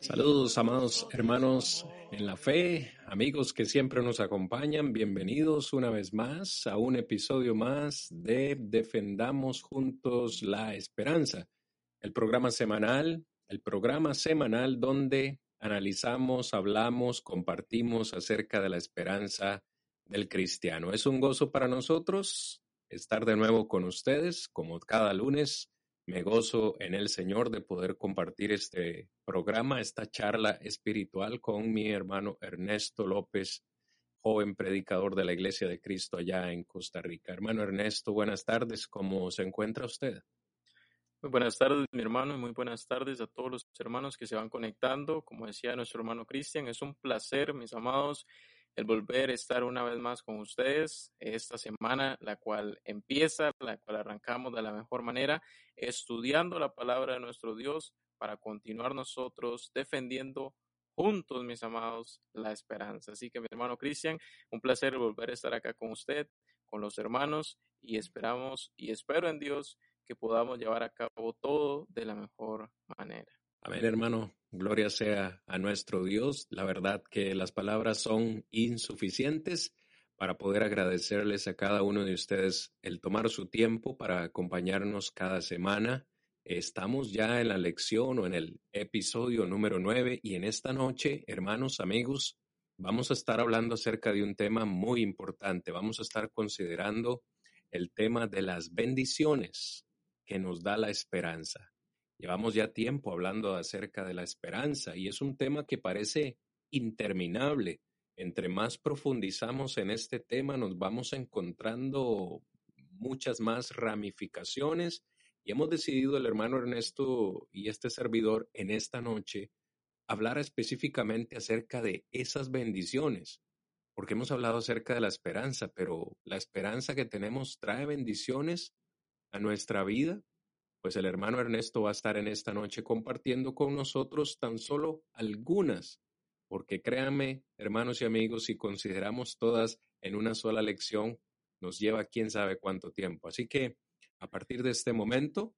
Saludos, amados hermanos en la fe, amigos que siempre nos acompañan. Bienvenidos una vez más a un episodio más de Defendamos Juntos la Esperanza, el programa semanal, el programa semanal donde analizamos, hablamos, compartimos acerca de la esperanza del cristiano. Es un gozo para nosotros estar de nuevo con ustedes, como cada lunes me gozo en el Señor de poder compartir este programa, esta charla espiritual con mi hermano Ernesto López, joven predicador de la Iglesia de Cristo allá en Costa Rica. Hermano Ernesto, buenas tardes. ¿Cómo se encuentra usted? Muy buenas tardes, mi hermano, y muy buenas tardes a todos los hermanos que se van conectando. Como decía nuestro hermano Cristian, es un placer, mis amados, el volver a estar una vez más con ustedes esta semana, la cual empieza, la cual arrancamos de la mejor manera, estudiando la palabra de nuestro Dios para continuar nosotros defendiendo juntos, mis amados, la esperanza. Así que mi hermano Cristian, un placer volver a estar acá con usted, con los hermanos, y esperamos y espero en Dios que podamos llevar a cabo todo de la mejor manera. Amén, hermano. Gloria sea a nuestro Dios. La verdad que las palabras son insuficientes para poder agradecerles a cada uno de ustedes el tomar su tiempo para acompañarnos cada semana. Estamos ya en la lección o en el episodio número nueve y en esta noche, hermanos, amigos, vamos a estar hablando acerca de un tema muy importante. Vamos a estar considerando el tema de las bendiciones que nos da la esperanza. Llevamos ya tiempo hablando acerca de la esperanza y es un tema que parece interminable. Entre más profundizamos en este tema, nos vamos encontrando muchas más ramificaciones y hemos decidido el hermano Ernesto y este servidor en esta noche hablar específicamente acerca de esas bendiciones, porque hemos hablado acerca de la esperanza, pero la esperanza que tenemos trae bendiciones a nuestra vida pues el hermano Ernesto va a estar en esta noche compartiendo con nosotros tan solo algunas, porque créanme, hermanos y amigos, si consideramos todas en una sola lección, nos lleva quién sabe cuánto tiempo. Así que a partir de este momento,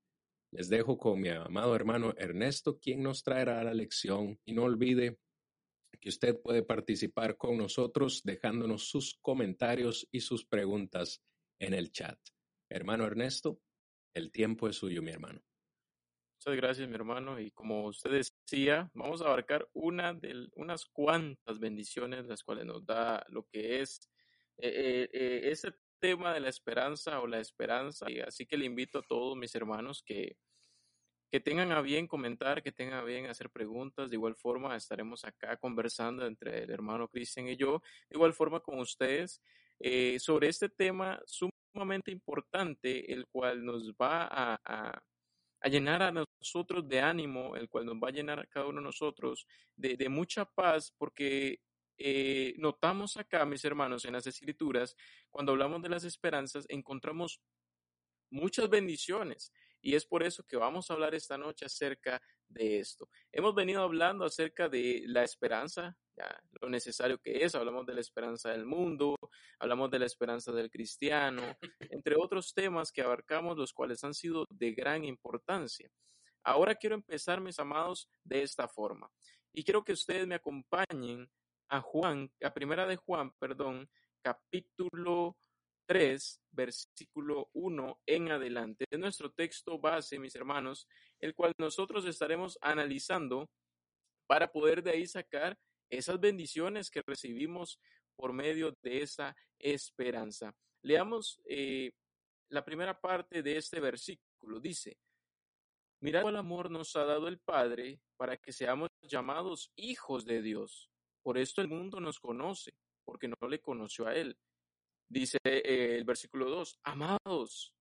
les dejo con mi amado hermano Ernesto, quien nos traerá la lección. Y no olvide que usted puede participar con nosotros dejándonos sus comentarios y sus preguntas en el chat. Hermano Ernesto, el tiempo es suyo, mi hermano. Muchas gracias, mi hermano. Y como usted decía, vamos a abarcar una de, unas cuantas bendiciones, las cuales nos da lo que es eh, eh, eh, ese tema de la esperanza o la esperanza. Y así que le invito a todos mis hermanos que, que tengan a bien comentar, que tengan a bien hacer preguntas. De igual forma, estaremos acá conversando entre el hermano Cristian y yo. De igual forma con ustedes sobre este tema sumamente importante, el cual nos va a, llenar a nosotros de ánimo, el cual nos va a llenar a cada uno de nosotros de, de mucha paz, porque eh, notamos acá, mis hermanos, en las escrituras, cuando hablamos de las esperanzas, encontramos muchas bendiciones. Y es por eso que vamos a hablar esta noche acerca de esto. Hemos venido hablando acerca de la esperanza, lo necesario que es, hablamos de la esperanza del mundo, hablamos de la esperanza del cristiano, entre otros temas que abarcamos, los cuales han sido de gran importancia. Ahora quiero empezar, mis amados, de esta forma. Y quiero que ustedes me acompañen a Juan, a primera de Juan, perdón, capítulo 3, versículo 1 en adelante. Es nuestro texto base, mis hermanos, el cual nosotros estaremos analizando para poder de ahí sacar esas bendiciones que recibimos por medio de esa esperanza. Leamos eh, la primera parte de este versículo. Dice, mirad cuál amor nos ha dado el Padre para que seamos llamados hijos de Dios. Por esto el mundo nos conoce, porque no le conoció a Él. Dice eh, el versículo 2, amados,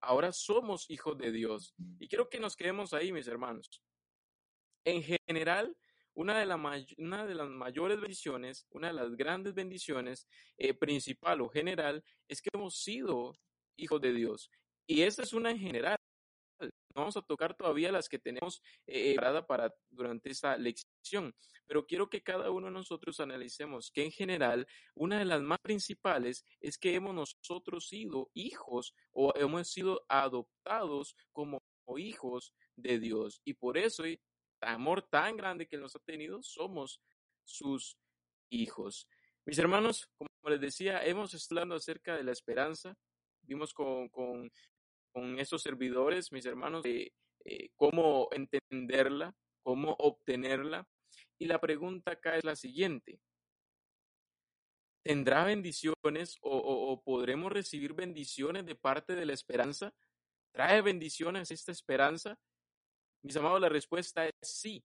ahora somos hijos de Dios. Y quiero que nos quedemos ahí, mis hermanos. En general, una de, la una de las mayores bendiciones, una de las grandes bendiciones eh, principal o general es que hemos sido hijos de Dios. Y esta es una en general. Vamos a tocar todavía las que tenemos eh, para durante esta lección, pero quiero que cada uno de nosotros analicemos que en general una de las más principales es que hemos nosotros sido hijos o hemos sido adoptados como hijos de Dios y por eso amor tan grande que nos ha tenido, somos sus hijos. Mis hermanos, como les decía, hemos estado hablando acerca de la esperanza. Vimos con, con, con estos servidores, mis hermanos, de eh, cómo entenderla, cómo obtenerla. Y la pregunta acá es la siguiente. ¿Tendrá bendiciones o, o podremos recibir bendiciones de parte de la esperanza? ¿Trae bendiciones esta esperanza? Mis amados, la respuesta es sí.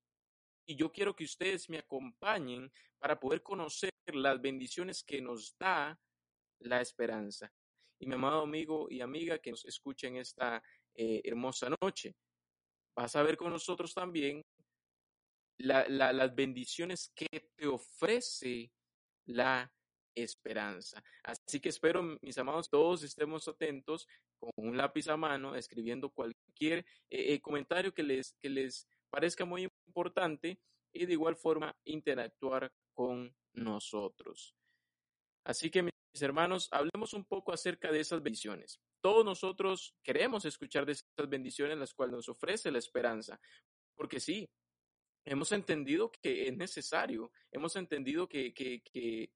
Y yo quiero que ustedes me acompañen para poder conocer las bendiciones que nos da la esperanza. Y mi amado amigo y amiga que nos escuchen esta eh, hermosa noche, vas a ver con nosotros también las bendiciones que te ofrece la esperanza. Así que espero, mis amados, todos estemos atentos con un lápiz a mano, escribiendo cualquier eh, eh, comentario que les, que les parezca muy importante y de igual forma interactuar con nosotros. Así que, mis hermanos, hablemos un poco acerca de esas bendiciones. Todos nosotros queremos escuchar de esas bendiciones las cuales nos ofrece la esperanza, porque sí, hemos entendido que es necesario, hemos entendido que, que, que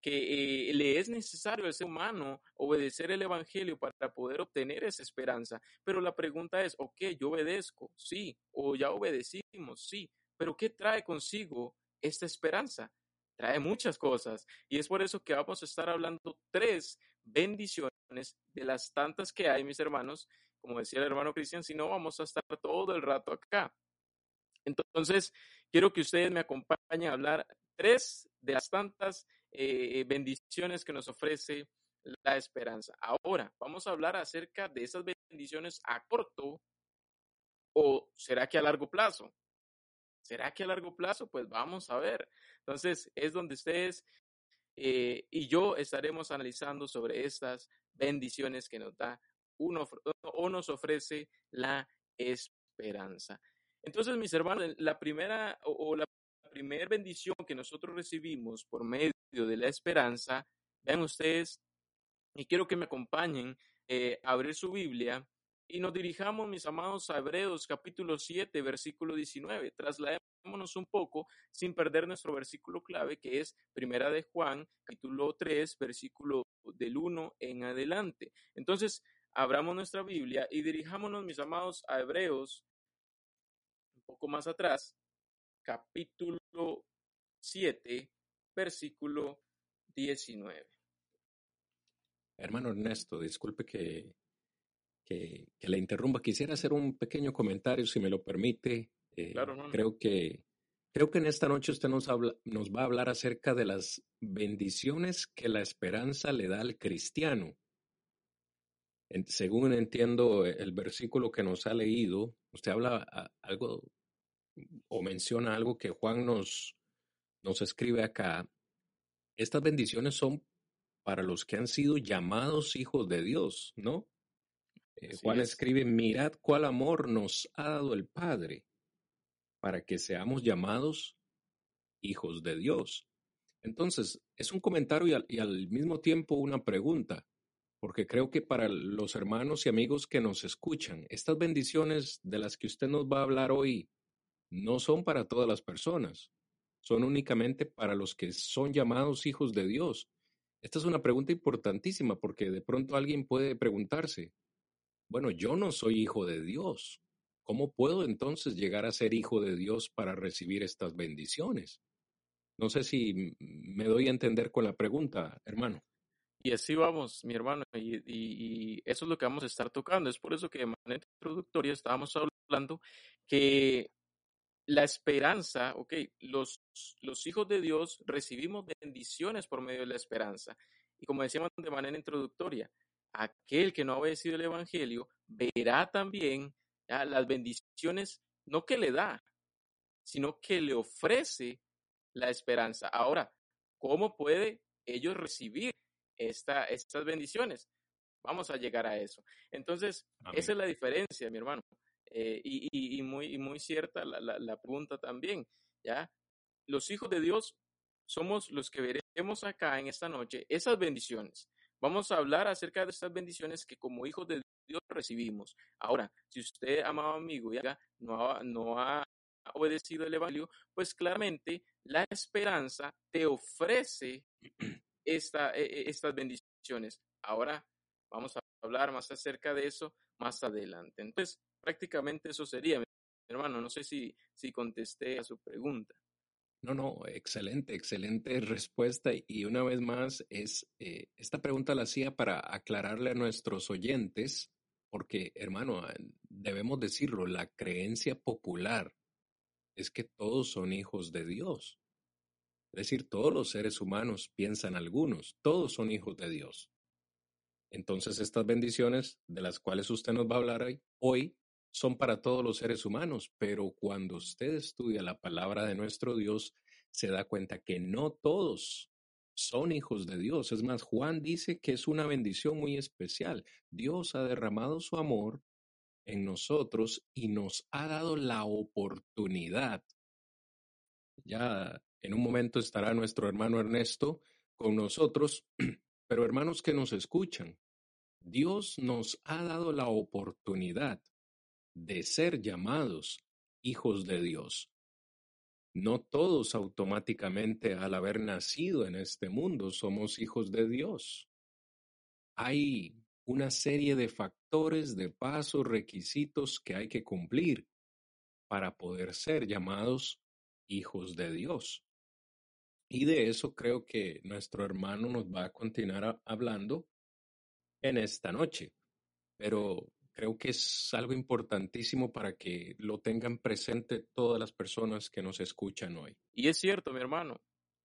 que eh, le es necesario al ser humano obedecer el Evangelio para poder obtener esa esperanza. Pero la pregunta es, ok, yo obedezco, sí, o ya obedecimos, sí, pero ¿qué trae consigo esta esperanza? Trae muchas cosas y es por eso que vamos a estar hablando tres bendiciones de las tantas que hay, mis hermanos. Como decía el hermano Cristian, si no, vamos a estar todo el rato acá. Entonces, quiero que ustedes me acompañen a hablar tres de las tantas eh, bendiciones que nos ofrece la esperanza. Ahora, vamos a hablar acerca de esas bendiciones a corto o será que a largo plazo. ¿Será que a largo plazo? Pues vamos a ver. Entonces, es donde ustedes eh, y yo estaremos analizando sobre estas bendiciones que nos da uno o nos ofrece la esperanza. Entonces, mis hermanos, la primera o, la primera bendición que nosotros recibimos por medio de la esperanza, vean ustedes, y quiero que me acompañen eh, a abrir su Biblia y nos dirijamos, mis amados, a Hebreos capítulo 7, versículo 19. Trasladémonos un poco sin perder nuestro versículo clave, que es Primera de Juan, capítulo 3, versículo del 1 en adelante. Entonces, abramos nuestra Biblia y dirijámonos, mis amados, a Hebreos, un poco más atrás, capítulo 7, versículo 19. Hermano Ernesto, disculpe que, que, le interrumpa. Quisiera hacer un pequeño comentario, si me lo permite. Eh, claro, Creo que creo que en esta noche usted nos, habla, nos va a hablar acerca de las bendiciones que la esperanza le da al cristiano. según entiendo el versículo que nos ha leído, usted habla algo o menciona algo que Juan nos, nos escribe acá, estas bendiciones son para los que han sido llamados hijos de Dios, ¿no? Eh, Juan escribe, mirad cuál amor nos ha dado el Padre para que seamos llamados hijos de Dios. Entonces, es un comentario y al, mismo tiempo una pregunta, porque creo que para los hermanos y amigos que nos escuchan, estas bendiciones de las que usted nos va a hablar hoy no son para todas las personas son únicamente para los que son llamados hijos de Dios. Esta es una pregunta importantísima porque de pronto alguien puede preguntarse, bueno, yo no soy hijo de Dios. ¿Cómo puedo entonces llegar a ser hijo de Dios para recibir estas bendiciones? No sé si me doy a entender con la pregunta, hermano. Y así vamos, mi hermano, y, eso es lo que vamos a estar tocando. Es por eso que de manera introductoria estábamos hablando que la esperanza, ok, los, los hijos de Dios recibimos bendiciones por medio de la esperanza. Y como decíamos de manera introductoria, aquel que no ha obedecido el Evangelio verá también las bendiciones, no que le da, sino que le ofrece la esperanza. Ahora, ¿cómo puede ellos recibir esta, estas bendiciones? Vamos a llegar a eso. Entonces, esa es la diferencia, mi hermano. Eh, y, muy, muy cierta la, la, pregunta también, ¿ya? Los hijos de Dios somos los que veremos acá en esta noche esas bendiciones. Vamos a hablar acerca de estas bendiciones que como hijos de Dios recibimos. Ahora, si usted, amado amigo, ya no ha, no ha obedecido el Evangelio, pues claramente la esperanza te ofrece e, e, estas bendiciones. Ahora vamos a hablar más acerca de eso más adelante. Entonces, prácticamente eso sería, hermano. No sé si, si contesté a su pregunta. No, no, excelente, excelente respuesta. Y una vez más, es eh, esta pregunta la hacía para aclararle a nuestros oyentes, porque, hermano, debemos decirlo, la creencia popular es que todos son hijos de Dios. Es decir, todos los seres humanos piensan algunos, todos son hijos de Dios. Entonces estas bendiciones de las cuales usted nos va a hablar hoy son para todos los seres humanos, pero cuando usted estudia la palabra de nuestro Dios, se da cuenta que no todos son hijos de Dios. Es más, Juan dice que es una bendición muy especial. Dios ha derramado su amor en nosotros y nos ha dado la oportunidad. Ya en un momento estará nuestro hermano Ernesto con nosotros, pero hermanos que nos escuchan, Dios nos ha dado la oportunidad de ser llamados hijos de Dios. No todos automáticamente al haber nacido en este mundo somos hijos de Dios. Hay una serie de factores, de pasos, requisitos que hay que cumplir para poder ser llamados hijos de Dios. Y de eso creo que nuestro hermano nos va a continuar hablando en esta noche. Pero creo que es algo importantísimo para que lo tengan presente todas las personas que nos escuchan hoy. Y es cierto, mi hermano,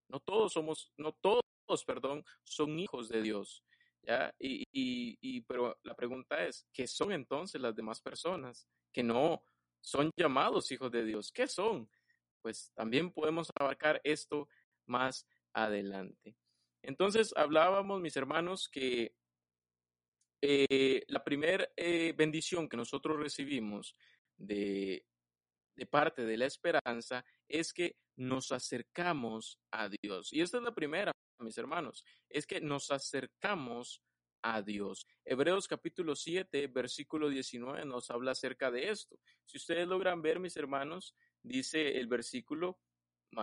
no todos somos, no todos, perdón, son hijos de Dios. ¿ya? Y, y, pero la pregunta es, ¿qué son entonces las demás personas que no son llamados hijos de Dios? ¿Qué son? Pues también podemos abarcar esto más adelante. Entonces hablábamos, mis hermanos, que eh, la primera eh, bendición que nosotros recibimos de, de parte de la esperanza es que nos acercamos a Dios. Y esta es la primera, mis hermanos, es que nos acercamos a Dios. Hebreos capítulo 7, versículo 19 nos habla acerca de esto. Si ustedes logran ver, mis hermanos, dice el versículo,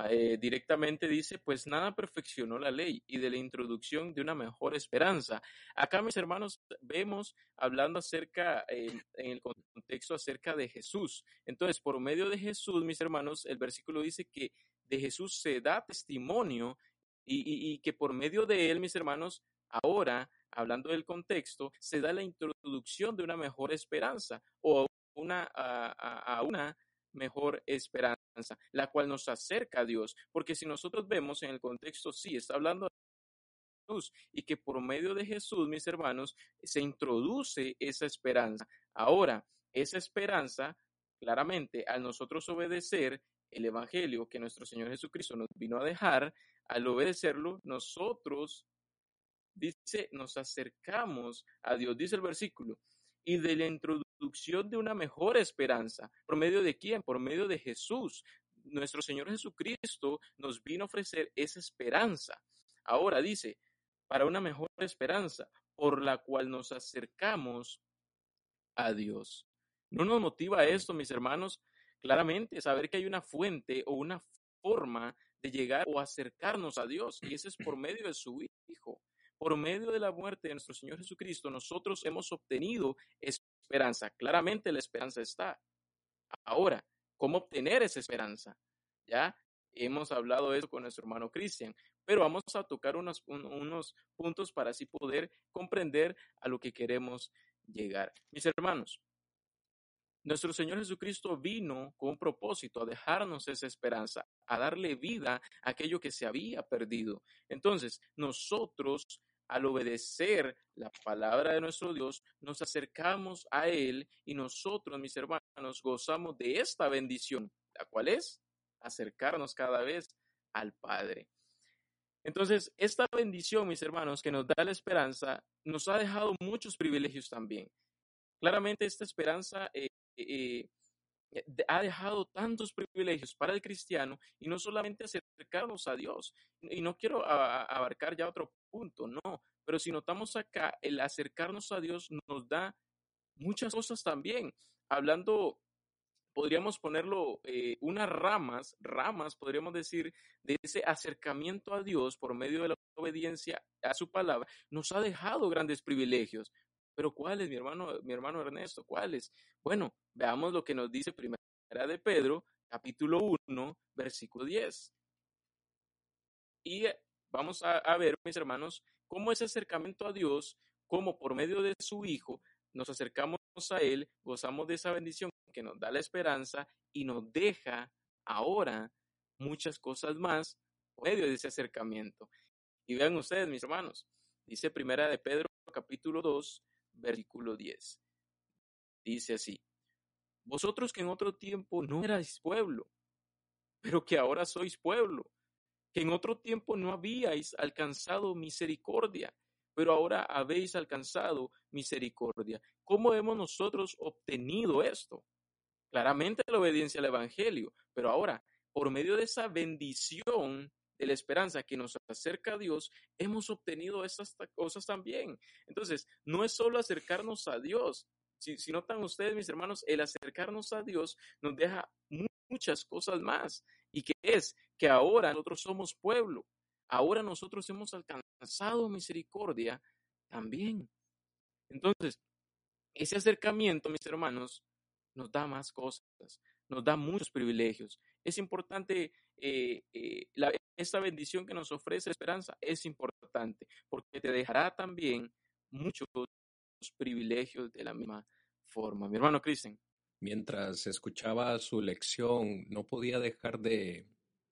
eh, directamente dice, pues nada perfeccionó la ley y de la introducción de una mejor esperanza. Acá, mis hermanos, vemos hablando acerca, en el contexto acerca de Jesús. Entonces, por medio de Jesús, mis hermanos, el versículo dice que de Jesús se da testimonio y, que por medio de él, mis hermanos, ahora, hablando del contexto, se da la introducción de una mejor esperanza o una, a, una mejor esperanza, la cual nos acerca a Dios. Porque si nosotros vemos en el contexto, sí, está hablando de Jesús y que por medio de Jesús, mis hermanos, se introduce esa esperanza. Ahora, esa esperanza, claramente, al nosotros obedecer el Evangelio que nuestro Señor Jesucristo nos vino a dejar, al obedecerlo, nosotros, dice, nos acercamos a Dios, dice el versículo, y de la introducción de una mejor esperanza. ¿Por medio de quién? Por medio de Jesús. Nuestro Señor Jesucristo nos vino a ofrecer esa esperanza. Ahora dice, para una mejor esperanza, por la cual nos acercamos a Dios. ¿No nos motiva esto, mis hermanos? Claramente, saber que hay una fuente o una forma de llegar o acercarnos a Dios, y ese es por medio de su Hijo. Por medio de la muerte de nuestro Señor Jesucristo, nosotros hemos obtenido esperanza. Claramente la esperanza está. Ahora, ¿cómo obtener esa esperanza? Ya hemos hablado eso con nuestro hermano Cristian, pero vamos a tocar unos, unos puntos para así poder comprender a lo que queremos llegar. Mis hermanos, nuestro Señor Jesucristo vino con un propósito a dejarnos esa esperanza, a darle vida a aquello que se había perdido. Entonces, nosotros, al obedecer la palabra de nuestro Dios, nos acercamos a Él y nosotros, mis hermanos, gozamos de esta bendición, la cual es acercarnos cada vez al Padre. Entonces, esta bendición, mis hermanos, que nos da la esperanza, nos ha dejado muchos privilegios también. Claramente esta esperanza eh, eh, eh, ha dejado tantos privilegios para el cristiano y no solamente acercarnos a Dios. Y no quiero abarcar ya otro punto, no, pero si notamos acá, el acercarnos a Dios nos da muchas cosas también. Hablando podríamos ponerlo eh, unas ramas, ramas, podríamos decir, de ese acercamiento a Dios por medio de la obediencia a su palabra, nos ha dejado grandes privilegios. Pero ¿cuáles, mi hermano, mi hermano Ernesto? ¿Cuáles? Bueno, veamos lo que nos dice Primera de Pedro, capítulo 1, versículo 10. Y eh, vamos a, a ver, mis hermanos, cómo ese acercamiento a Dios, cómo por medio de su Hijo, nos acercamos a Él, gozamos de esa bendición que nos da la esperanza y nos deja ahora muchas cosas más por medio de ese acercamiento. Y vean ustedes, mis hermanos, dice Primera de Pedro capítulo 2, versículo 10. Dice así, vosotros que en otro tiempo no erais pueblo, pero que ahora sois pueblo, que en otro tiempo no habíais alcanzado misericordia, pero ahora habéis alcanzado misericordia. ¿Cómo hemos nosotros obtenido esto? Claramente la obediencia al Evangelio, pero ahora, por medio de esa bendición de la esperanza que nos acerca a Dios, hemos obtenido estas cosas también. Entonces, no es solo acercarnos a Dios. Si, si notan ustedes, mis hermanos, el acercarnos a Dios nos deja muchas cosas más. ¿Y que es? Que ahora nosotros somos pueblo. Ahora nosotros hemos alcanzado misericordia también. Entonces, ese acercamiento, mis hermanos, nos da más cosas, nos da muchos privilegios. Es importante, eh, eh, esta bendición que nos ofrece esperanza es importante porque te dejará también muchos privilegios de la misma forma. Mi hermano Cristian. Mientras escuchaba su lección, no podía dejar de,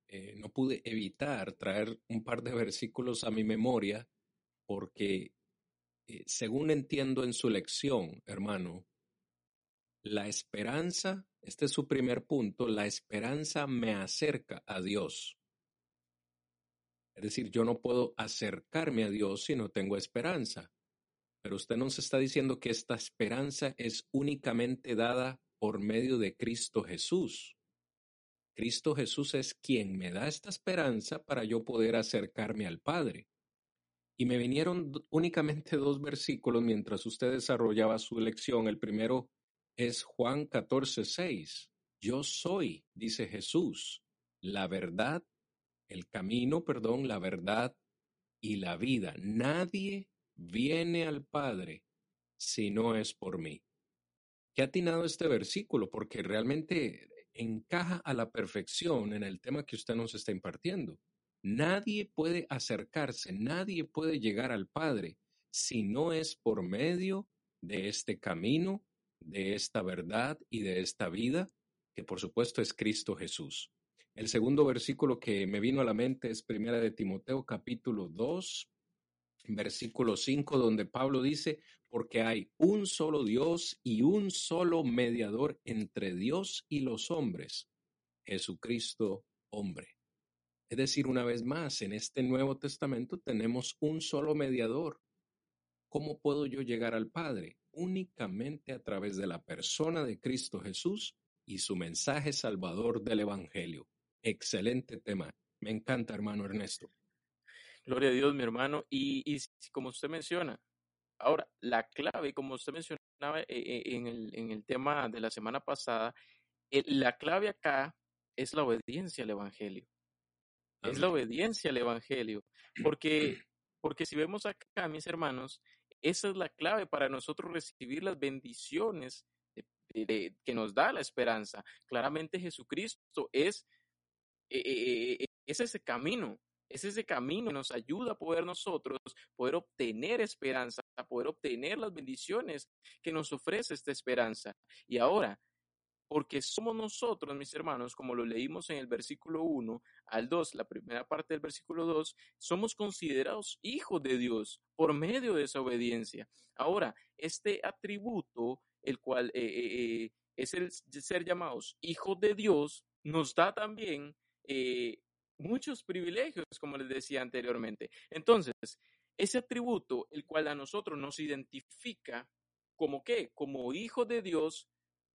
eh, no pude evitar traer un par de versículos a mi memoria porque, según entiendo en su lección, hermano, la esperanza, este es su primer punto, la esperanza me acerca a Dios. Es decir, yo no puedo acercarme a Dios si no tengo esperanza. Pero usted nos está diciendo que esta esperanza es únicamente dada por medio de Cristo Jesús. Cristo Jesús es quien me da esta esperanza para yo poder acercarme al Padre. Y me vinieron únicamente dos versículos mientras usted desarrollaba su lección. El primero es Juan 14, 6. Yo soy, dice Jesús, la verdad, el camino, perdón, la verdad y la vida. Nadie viene al Padre si no es por mí. ¿Qué atinado este versículo? Porque realmente encaja a la perfección en el tema que usted nos está impartiendo. Nadie puede acercarse, nadie puede llegar al Padre si no es por medio de este camino de esta verdad y de esta vida, que por supuesto es Cristo Jesús. El segundo versículo que me vino a la mente es Primera de Timoteo capítulo 2, versículo 5, donde Pablo dice, porque hay un solo Dios y un solo mediador entre Dios y los hombres, Jesucristo hombre. Es decir, una vez más, en este Nuevo Testamento tenemos un solo mediador. ¿Cómo puedo yo llegar al Padre? únicamente a través de la persona de Cristo Jesús y su mensaje salvador del Evangelio. Excelente tema. Me encanta, hermano Ernesto. Gloria a Dios, mi hermano. Y, como usted menciona, ahora, la clave, como usted mencionaba eh, eh, en el, en el tema de la semana pasada, eh, la clave acá es la obediencia al Evangelio. Es la obediencia al Evangelio. Porque, porque si vemos acá, mis hermanos, esa es la clave para nosotros recibir las bendiciones que nos da la esperanza. Claramente Jesucristo es, eh, es ese camino, es ese camino que nos ayuda a poder nosotros poder obtener esperanza, a poder obtener las bendiciones que nos ofrece esta esperanza. Y ahora, porque somos nosotros, mis hermanos, como lo leímos en el versículo 1 al 2, la primera parte del versículo 2, somos considerados hijos de Dios por medio de esa obediencia. Ahora, este atributo, el cual eh, eh, eh, es el ser llamados hijos de Dios, nos da también muchos privilegios, como les decía anteriormente. Entonces, ese atributo, el cual a nosotros nos identifica como qué, como hijos de Dios,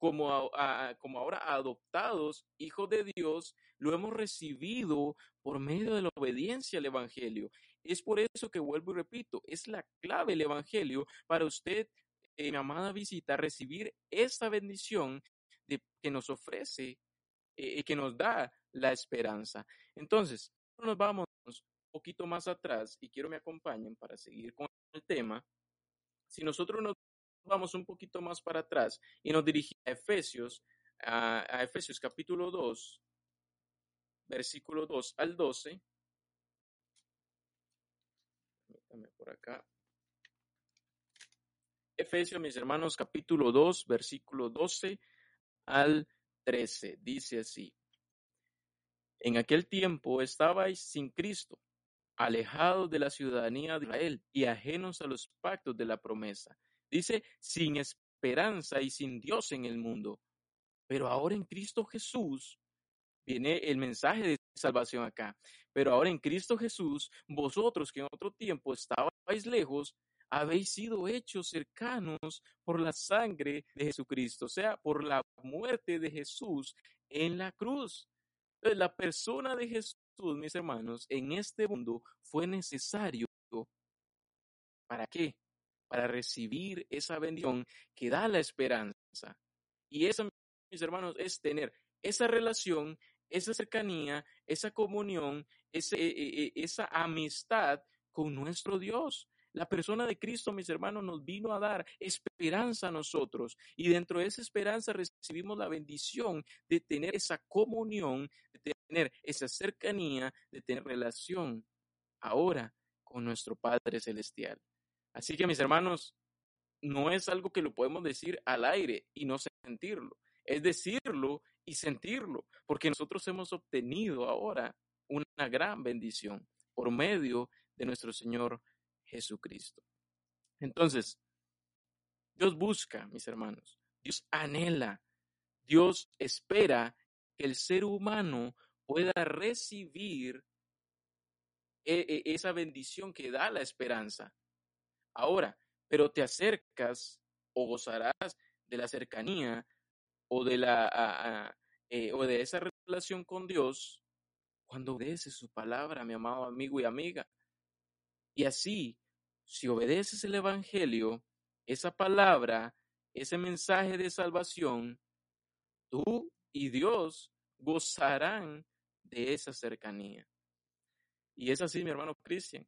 como, como ahora adoptados hijos de Dios, lo hemos recibido por medio de la obediencia al Evangelio. Es por eso que vuelvo y repito, es la clave el Evangelio para usted, en mi amada visita, recibir esta bendición de, que nos ofrece, eh, que nos da la esperanza. Entonces, nos vamos un poquito más atrás y quiero me acompañen para seguir con el tema. Si nosotros nos vamos un poquito más para atrás y nos dirigimos a Efesios, a, Efesios capítulo 2, versículo 2 al 12. Permítame por acá. Efesios, mis hermanos, capítulo 2, versículo 12 al 13. Dice así. En aquel tiempo estabais sin Cristo, alejados de la ciudadanía de Israel y ajenos a los pactos de la promesa Dice, sin esperanza y sin Dios en el mundo. Pero ahora en Cristo Jesús viene el mensaje de salvación acá. Pero ahora en Cristo Jesús, vosotros que en otro tiempo estabais lejos, habéis sido hechos cercanos por la sangre de Jesucristo, o sea, por la muerte de Jesús en la cruz. Entonces, la persona de Jesús, mis hermanos, en este mundo fue necesario. ¿Para qué? Para recibir esa bendición que da la esperanza. Y eso, mis hermanos, es tener esa relación, esa cercanía, esa comunión, ese, e, e, e, esa amistad con nuestro Dios. La persona de Cristo, mis hermanos, nos vino a dar esperanza a nosotros y dentro de esa esperanza recibimos la bendición de tener esa comunión, de tener esa cercanía, de tener relación ahora con nuestro Padre Celestial. Así que mis hermanos, no es algo que lo podemos decir al aire y no sentirlo. Es decirlo y sentirlo, porque nosotros hemos obtenido ahora una gran bendición por medio de nuestro Señor Jesucristo. Entonces, Dios busca, mis hermanos, Dios anhela, Dios espera que el ser humano pueda recibir e, e, esa bendición que da la esperanza ahora, pero te acercas o gozarás de la cercanía o de, la, eh, o de esa relación con Dios cuando obedeces su palabra, mi amado amigo y amiga. Y así, si obedeces el Evangelio, esa palabra, ese mensaje de salvación, tú y Dios gozarán de esa cercanía. Y es así, mi hermano Cristian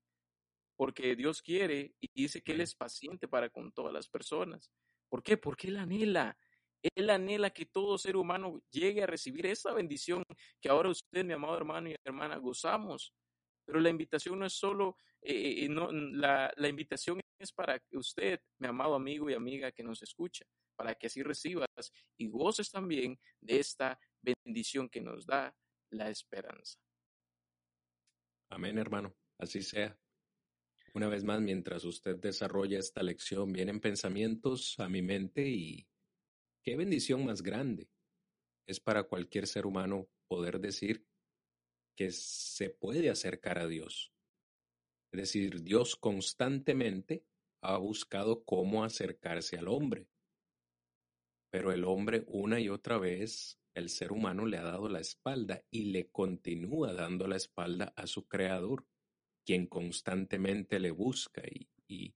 porque Dios quiere y dice que Él es paciente para con todas las personas. ¿Por qué? Porque Él anhela, Él anhela que todo ser humano llegue a recibir esa bendición que ahora usted, mi amado hermano y hermana, gozamos. Pero la invitación no es solo, eh, eh, no, la, la invitación es para que usted, mi amado amigo y amiga que nos escucha, para que así recibas y goces también de esta bendición que nos da la esperanza. Amén, hermano. Así sea. Una vez más, mientras usted desarrolla esta lección, vienen pensamientos a mi mente y qué bendición más grande es para cualquier ser humano poder decir que se puede acercar a Dios. Es decir, Dios constantemente ha buscado cómo acercarse al hombre. Pero el hombre una y otra vez, el ser humano le ha dado la espalda y le continúa dando la espalda a su creador quien constantemente le busca y,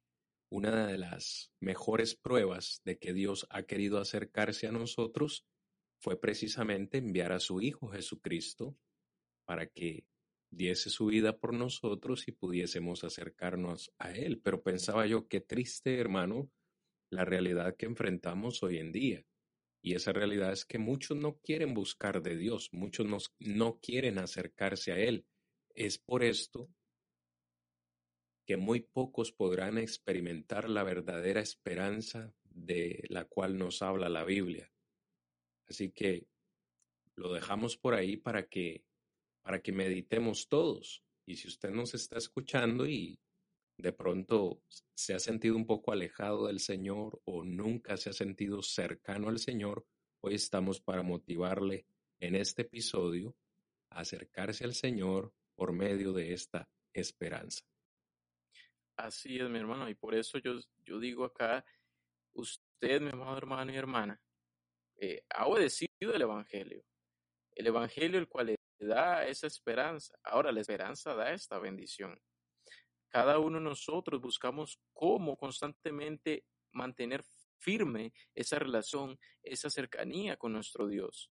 una de las mejores pruebas de que Dios ha querido acercarse a nosotros fue precisamente enviar a su Hijo Jesucristo para que diese su vida por nosotros y pudiésemos acercarnos a Él. Pero pensaba yo, qué triste, hermano, la realidad que enfrentamos hoy en día. Y esa realidad es que muchos no quieren buscar de Dios, muchos no quieren acercarse a Él. Es por esto que muy pocos podrán experimentar la verdadera esperanza de la cual nos habla la Biblia. Así que lo dejamos por ahí para que para que meditemos todos. Y si usted nos está escuchando y de pronto se ha sentido un poco alejado del Señor o nunca se ha sentido cercano al Señor, hoy estamos para motivarle en este episodio acercarse al Señor por medio de esta esperanza. Así es, mi hermano, y por eso yo, yo digo acá, usted, mi amado hermano y hermana, eh, ha obedecido el Evangelio. El Evangelio el cual le da esa esperanza. Ahora la esperanza da esta bendición. Cada uno de nosotros buscamos cómo constantemente mantener firme esa relación, esa cercanía con nuestro Dios.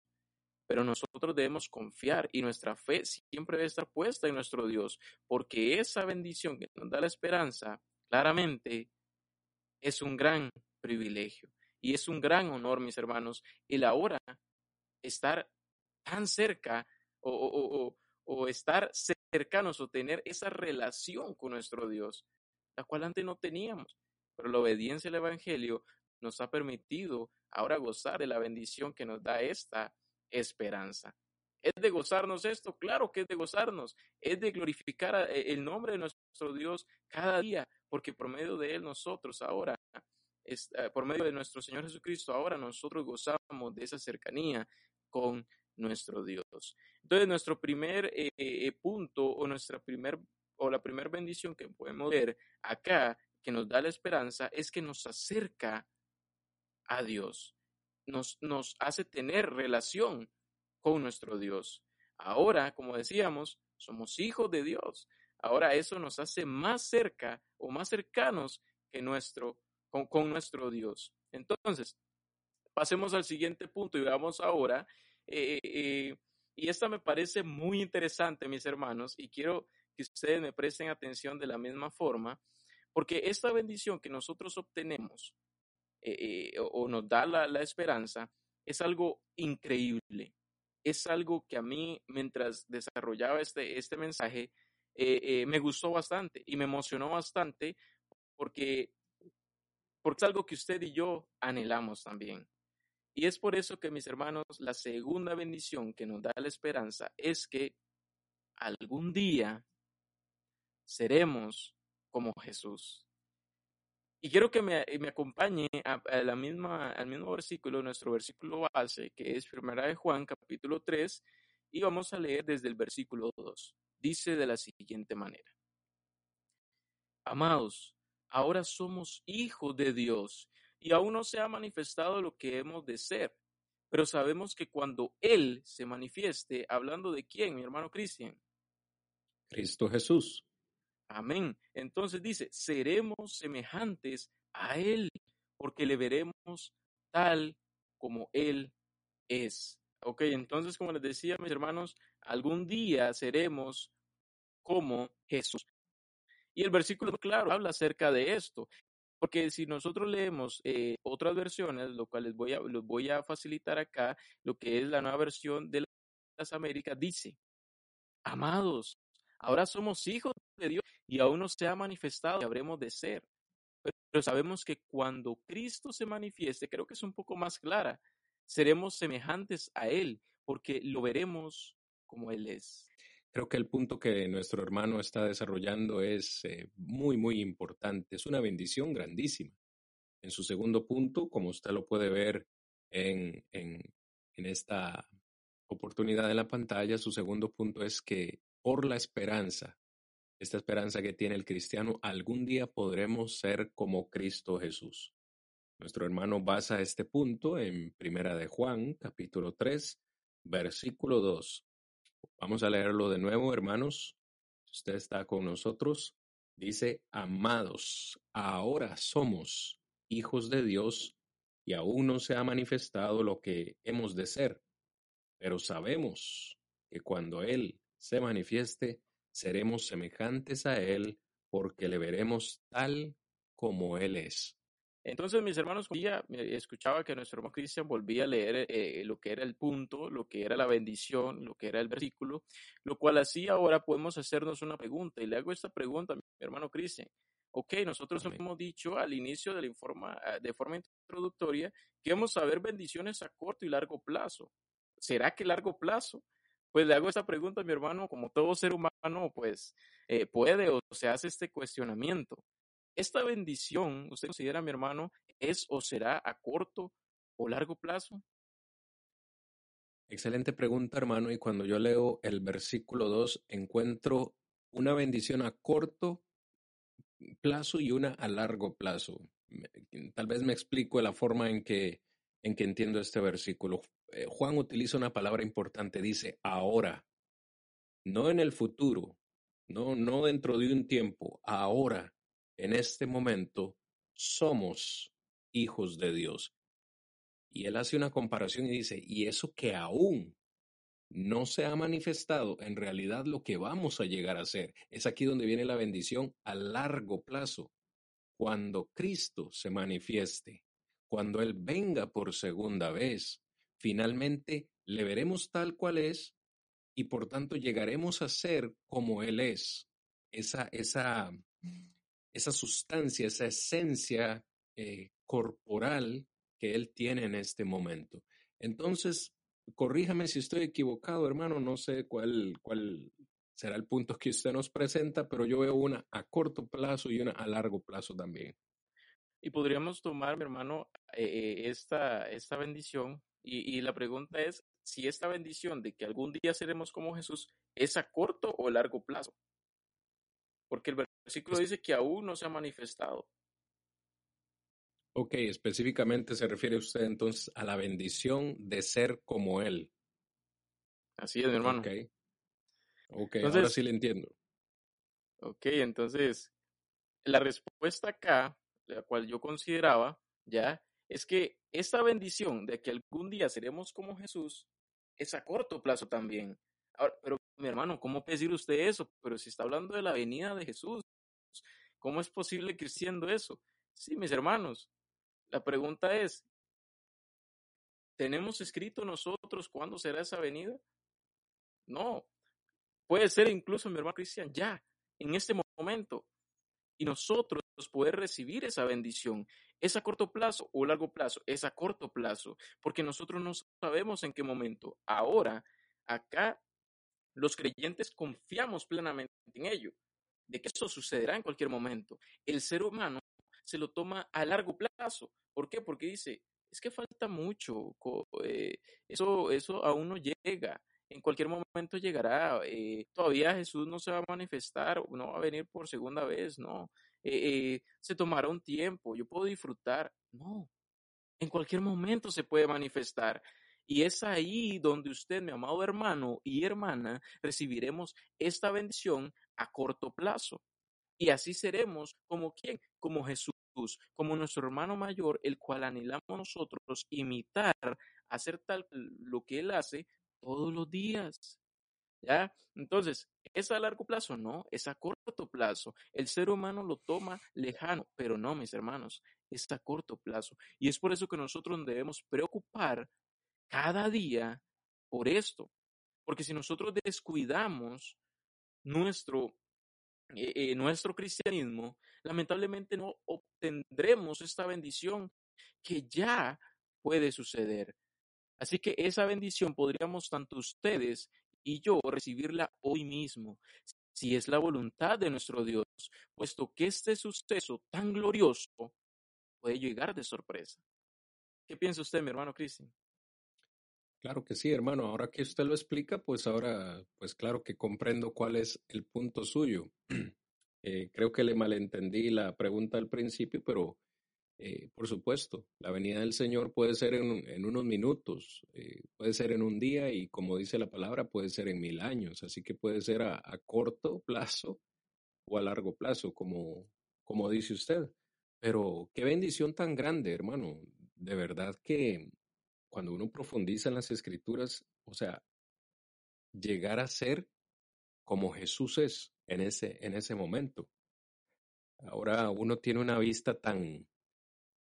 Pero nosotros debemos confiar y nuestra fe siempre debe estar puesta en nuestro Dios, porque esa bendición que nos da la esperanza, claramente, es un gran privilegio y es un gran honor, mis hermanos, el ahora estar tan cerca o, o estar cercanos o tener esa relación con nuestro Dios, la cual antes no teníamos. Pero la obediencia al Evangelio nos ha permitido ahora gozar de la bendición que nos da esta esperanza. ¿Es de gozarnos esto? Claro que es de gozarnos. Es de glorificar e, el nombre de nuestro Dios cada día, porque por medio de Él nosotros ahora, eh, por medio de nuestro Señor Jesucristo, ahora nosotros gozamos de esa cercanía con nuestro Dios. Entonces, nuestro primer eh, eh, punto o nuestra primer o la primera bendición que podemos ver acá que nos da la esperanza es que nos acerca a Dios nos, hace tener relación con nuestro Dios. Ahora, como decíamos, somos hijos de Dios. Ahora eso nos hace más cerca o más cercanos que nuestro, con, nuestro Dios. Entonces, pasemos al siguiente punto y veamos ahora, eh, eh, y esta me parece muy interesante, mis hermanos, y quiero que ustedes me presten atención de la misma forma, porque esta bendición que nosotros obtenemos eh, eh, o, nos da la, esperanza, es algo increíble. Es algo que a mí, mientras desarrollaba este, este mensaje, eh, me gustó bastante y me emocionó bastante porque, porque es algo que usted y yo anhelamos también. Y es por eso que, mis hermanos, la segunda bendición que nos da la esperanza es que algún día seremos como Jesús. Y quiero que me, acompañe a, la misma, al mismo versículo, nuestro versículo base, que es Primera de Juan, capítulo 3, y vamos a leer desde el versículo 2. Dice de la siguiente manera. Amados, ahora somos hijos de Dios y aún no se ha manifestado lo que hemos de ser, pero sabemos que cuando Él se manifieste, hablando de quién, mi hermano Cristian. Cristo Jesús Amén. Entonces dice, seremos semejantes a Él, porque le veremos tal como Él es. Ok, entonces como les decía, mis hermanos, algún día seremos como Jesús. Y el versículo claro habla acerca de esto, porque si nosotros leemos eh, otras versiones, lo cual les voy, a, voy a facilitar acá, lo que es la nueva versión de las Américas, dice, amados, ahora somos hijos de Dios y aún no se ha manifestado y habremos de ser. Pero sabemos que cuando Cristo se manifieste, creo que es un poco más clara, seremos semejantes a Él, porque lo veremos como Él es. Creo que el punto que nuestro hermano está desarrollando es eh, muy, muy importante. Es una bendición grandísima. En su segundo punto, como usted lo puede ver en, en, en esta oportunidad en la pantalla, su segundo punto es que por la esperanza esta esperanza que tiene el cristiano, algún día podremos ser como Cristo Jesús. Nuestro hermano basa este punto en Primera de Juan, capítulo 3, versículo 2. Vamos a leerlo de nuevo, hermanos. usted está con nosotros, dice, amados, ahora somos hijos de Dios y aún no se ha manifestado lo que hemos de ser, pero sabemos que cuando Él se manifieste, seremos semejantes a Él porque le veremos tal como Él es. Entonces, mis hermanos, ya escuchaba que nuestro hermano Cristian volvía a leer eh, lo que era el punto, lo que era la bendición, lo que era el versículo, lo cual así ahora podemos hacernos una pregunta. Y le hago esta pregunta a mi hermano Cristian. Ok, nosotros hemos dicho al inicio de la informa, ah, de forma introductoria que vamos a ver bendiciones a corto y largo plazo. ¿Será que largo plazo? Pues le hago esta pregunta a mi hermano, como todo ser humano, pues eh, puede o se hace este cuestionamiento. ¿Esta bendición, usted considera, mi hermano, es o será a corto o largo plazo? Excelente pregunta, hermano. Y cuando yo leo el versículo 2, encuentro una bendición a corto plazo y una a largo plazo. Tal vez me explico la forma en que, en que entiendo este versículo. Eh, Juan utiliza una palabra importante, dice ahora, no en el futuro, no, no dentro de un tiempo, ahora, en este momento, somos hijos de Dios. Y él hace una comparación y dice, y eso que aún no se ha manifestado en realidad lo que vamos a llegar a ser. Es aquí donde viene la bendición a largo plazo. Cuando Cristo se manifieste, cuando Él venga por segunda vez, finalmente le veremos tal cual es y por tanto llegaremos a ser como Él es. Esa, esa, esa sustancia, esa esencia eh, corporal que Él tiene en este momento. Entonces, corríjame si estoy equivocado, hermano, no sé cuál, cuál será el punto que usted nos presenta, pero yo veo una a corto plazo y una a largo plazo también. Y podríamos tomar, mi hermano, eh, eh, esta, esta bendición y, y, la pregunta es si esta bendición de que algún día seremos como Jesús es a corto o largo plazo. Porque el versículo dice que aún no se ha manifestado. Ok, específicamente se refiere usted entonces a la bendición de ser como Él. Así es, mi hermano. Ok, okay entonces, ahora sí le entiendo. Ok, entonces, la respuesta acá, la cual yo consideraba, ya, es que esta bendición de que algún día seremos como Jesús es a corto plazo también. Ahora, pero mi hermano, ¿cómo puede decir usted eso? Pero si está hablando de la venida de Jesús, ¿cómo es posible que siendo eso? Sí, mis hermanos, la pregunta es, ¿tenemos escrito nosotros cuándo será esa venida? No. Puede ser incluso, mi hermano Cristian, ya, en este momento. Y nosotros poder recibir esa bendición. ¿Es a corto plazo o largo plazo? Es a corto plazo, porque nosotros no sabemos en qué momento. Ahora, acá, los creyentes confiamos plenamente en ello, de que eso sucederá en cualquier momento. El ser humano se lo toma a largo plazo. ¿Por qué? Porque dice, es que falta mucho, eh, eso, eso aún no llega, en cualquier momento llegará, eh, todavía Jesús no se va a manifestar, no va a venir por segunda vez, no, eh, se tomará un tiempo, yo puedo disfrutar, no, en cualquier momento se puede manifestar. Y es ahí donde usted, mi amado hermano y hermana, recibiremos esta bendición a corto plazo. Y así seremos como quien, como Jesús como nuestro hermano mayor, el cual anhelamos nosotros imitar, hacer tal lo que él hace todos los días. ¿Ya? Entonces, ¿es a largo plazo? No, es a corto plazo. El ser humano lo toma lejano, pero no, mis hermanos, es a corto plazo. Y es por eso que nosotros debemos preocupar cada día por esto. Porque si nosotros descuidamos nuestro eh, eh, nuestro cristianismo, lamentablemente no obtendremos esta bendición que ya puede suceder. Así que esa bendición podríamos tanto ustedes y yo recibirla hoy mismo, si es la voluntad de nuestro Dios, puesto que este suceso tan glorioso puede llegar de sorpresa. ¿Qué piensa usted, mi hermano Cristian? Claro que sí, hermano. Ahora que usted lo explica, pues ahora, pues claro que comprendo cuál es el punto suyo. Eh, creo que le malentendí la pregunta al principio, pero eh, por supuesto, la venida del Señor puede ser en, unos minutos, eh, puede ser en un día y como dice la palabra, puede ser en mil años. Así que puede ser a, a corto plazo o a largo plazo, como, como dice usted. Pero qué bendición tan grande, hermano. De verdad que cuando uno profundiza en las escrituras, o sea, llegar a ser como Jesús es en ese, en ese momento. Ahora uno tiene una vista tan,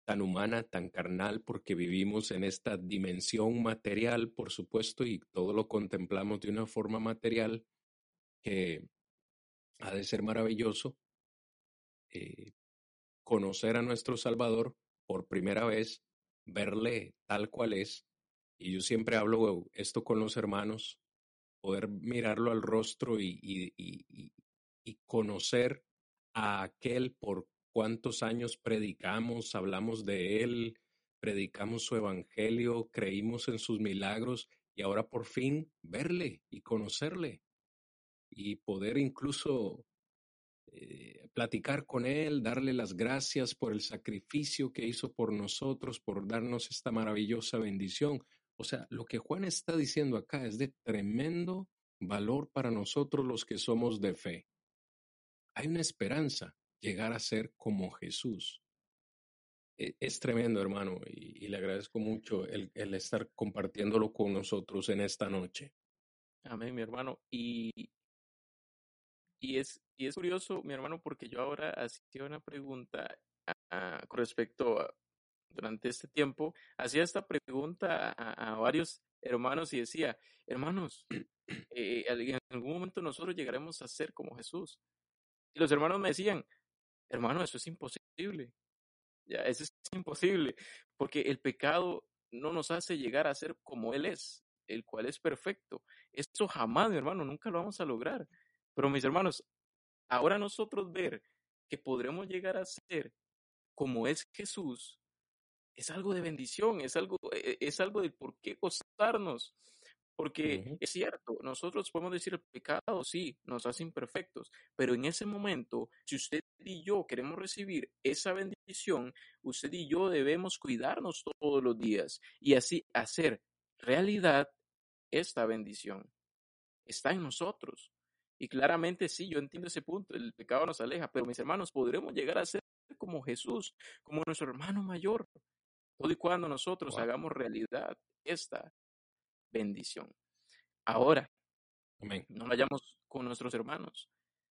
tan humana, tan carnal, porque vivimos en esta dimensión material, por supuesto, y todo lo contemplamos de una forma material que ha de ser maravilloso. Eh, conocer a nuestro Salvador por primera vez verle tal cual es, y yo siempre hablo esto con los hermanos, poder mirarlo al rostro y, conocer a aquel por cuántos años predicamos, hablamos de él, predicamos su evangelio, creímos en sus milagros y ahora por fin verle y conocerle y poder incluso eh, platicar con Él, darle las gracias por el sacrificio que hizo por nosotros, por darnos esta maravillosa bendición. O sea, lo que Juan está diciendo acá es de tremendo valor para nosotros los que somos de fe. Hay una esperanza, llegar a ser como Jesús. E, es tremendo, hermano, y, le agradezco mucho el, el, estar compartiéndolo con nosotros en esta noche. Amén, mi hermano. Y, y, es, y es curioso, mi hermano, porque yo ahora hacía una pregunta con respecto a, durante este tiempo, hacía esta pregunta a, varios hermanos y decía, hermanos, eh, en algún momento nosotros llegaremos a ser como Jesús. Y los hermanos me decían, hermano, eso es imposible. Ya, eso es imposible, porque el pecado no nos hace llegar a ser como Él es, el cual es perfecto. Eso jamás, mi hermano, nunca lo vamos a lograr. Pero mis hermanos, ahora nosotros ver que podremos llegar a ser como es Jesús, es algo de bendición, es algo, e, e, es algo de por qué gozarnos. Porque es cierto, nosotros podemos decir el pecado, sí, nos hace imperfectos, pero en ese momento, si usted y yo queremos recibir esa bendición, usted y yo debemos cuidarnos todos los días y así hacer realidad esta bendición. Está en nosotros. Y claramente sí, yo entiendo ese punto, el pecado nos aleja, pero mis hermanos, podremos llegar a ser como Jesús, como nuestro hermano mayor, todo y cuando nosotros hagamos realidad esta bendición. Ahora, no vayamos con nuestros hermanos.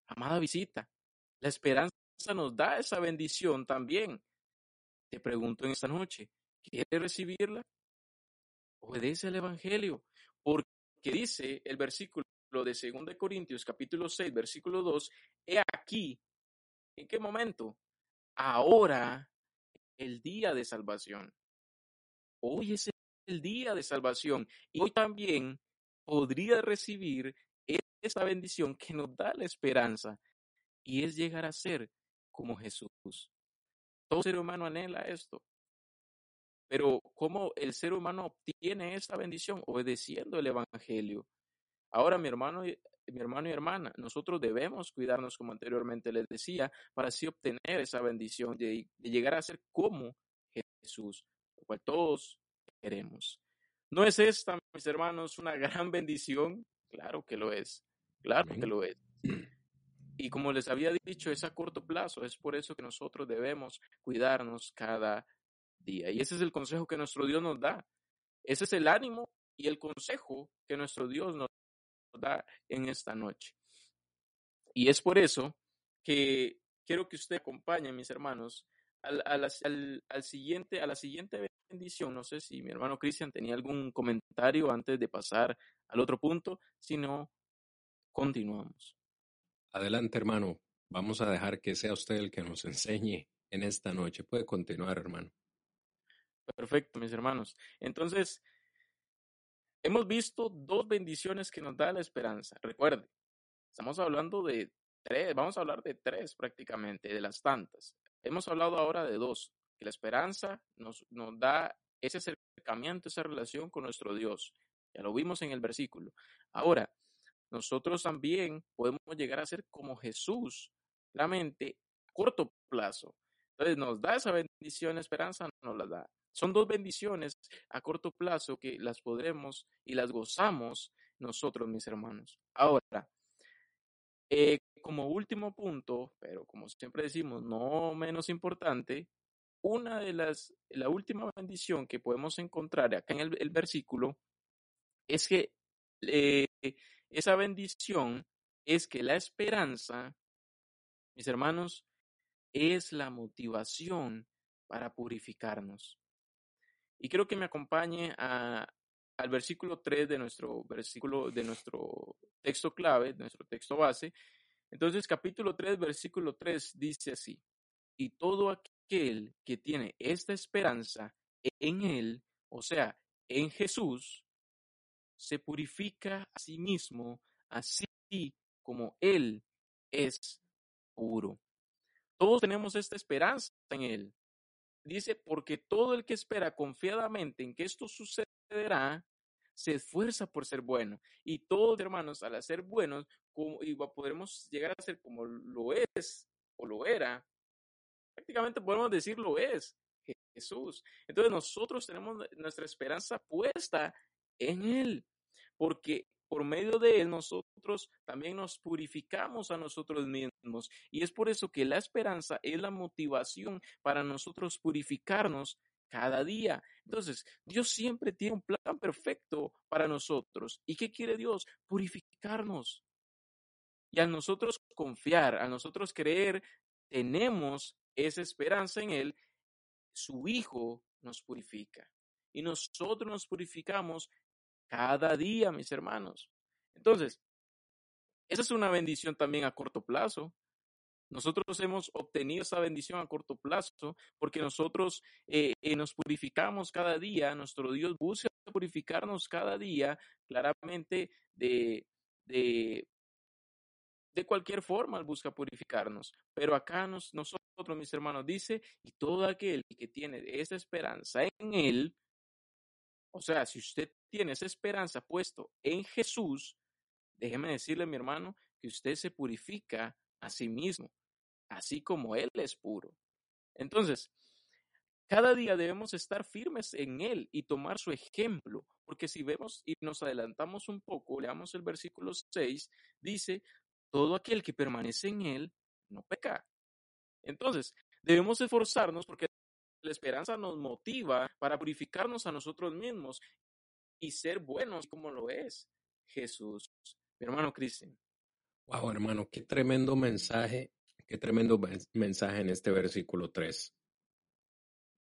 Amada visita, la esperanza nos da esa bendición también. Te pregunto en esta noche, ¿quieres recibirla? Obedece al Evangelio, porque dice el versículo de 2 Corintios capítulo 6, versículo 2, he aquí, ¿en qué momento? Ahora el día de salvación. Hoy es el día de salvación. Y hoy también podría recibir esa bendición que nos da la esperanza y es llegar a ser como Jesús. Todo ser humano anhela esto. Pero ¿cómo el ser humano obtiene esa bendición? Obedeciendo el Evangelio. Ahora, mi hermano, mi hermano y hermana, nosotros debemos cuidarnos, como anteriormente les decía, para así obtener esa bendición de, de llegar a ser como Jesús, lo cual todos queremos. ¿No es esta, mis hermanos, una gran bendición? Claro que lo es, claro que lo es. Y como les había dicho, es a corto plazo, es por eso que nosotros debemos cuidarnos cada día. Y ese es el consejo que nuestro Dios nos da. Ese es el ánimo y el consejo que nuestro Dios nos da en esta noche. Y es por eso que quiero que usted acompañe, mis hermanos, al, al, al, siguiente, a la siguiente bendición. No sé si mi hermano Cristian tenía algún comentario antes de pasar al otro punto. Si no, continuamos. Adelante, hermano. Vamos a dejar que sea usted el que nos enseñe en esta noche. Puede continuar, hermano. Perfecto, mis hermanos. Entonces, hemos visto dos bendiciones que nos da la esperanza. Recuerde, estamos hablando de tres, vamos a hablar de tres prácticamente, de las tantas. Hemos hablado ahora de dos, que la esperanza nos, da ese acercamiento, esa relación con nuestro Dios. Ya lo vimos en el versículo. Ahora, nosotros también podemos llegar a ser como Jesús, realmente a corto plazo. Entonces nos da esa bendición, esperanza nos la da. Son dos bendiciones a corto plazo que las podremos y las gozamos nosotros, mis hermanos. Ahora, eh, como último punto, pero como siempre decimos, no menos importante, una de las, la última bendición que podemos encontrar acá en el, versículo es que eh, esa bendición es que la esperanza, mis hermanos, es la motivación para purificarnos. Y quiero que me acompañe a, al versículo 3 de nuestro versículo, de nuestro texto clave, de nuestro texto base. Entonces, capítulo 3, versículo 3 dice así, y todo aquel que tiene esta esperanza en Él, o sea, en Jesús, se purifica a sí mismo, así como Él es puro. Todos tenemos esta esperanza en Él. Dice, porque todo el que espera confiadamente en que esto sucederá, se esfuerza por ser bueno. Y todos, hermanos, al ser buenos, como, y podremos llegar a ser como lo es o lo era, prácticamente podemos decir lo es Jesús. Entonces nosotros tenemos nuestra esperanza puesta en Él, porque por medio de Él nosotros también nos purificamos a nosotros mismos. Y es por eso que la esperanza es la motivación para nosotros purificarnos cada día. Entonces, Dios siempre tiene un plan perfecto para nosotros. ¿Y qué quiere Dios? Purificarnos. Y a nosotros confiar, a nosotros creer, tenemos esa esperanza en Él, su Hijo nos purifica. Y nosotros nos purificamos cada día, mis hermanos. Entonces, esa es una bendición también a corto plazo. Nosotros hemos obtenido esa bendición a corto plazo porque nosotros eh, eh, nos purificamos cada día, nuestro Dios busca purificarnos cada día, claramente de, de, de cualquier forma busca purificarnos. Pero acá nos, nosotros, mis hermanos, dice, y todo aquel que tiene esa esperanza en Él, o sea, si usted tiene esa esperanza puesto en Jesús, déjeme decirle, mi hermano, que usted se purifica a sí mismo, así como Él es puro. Entonces, cada día debemos estar firmes en Él y tomar su ejemplo, porque si vemos y nos adelantamos un poco, leamos el versículo 6, dice, todo aquel que permanece en Él no peca. Entonces, debemos esforzarnos porque la esperanza nos motiva para purificarnos a nosotros mismos y ser buenos como lo es Jesús. Mi hermano Cristian. Wow, hermano, qué tremendo mensaje, qué tremendo mensaje en este versículo 3.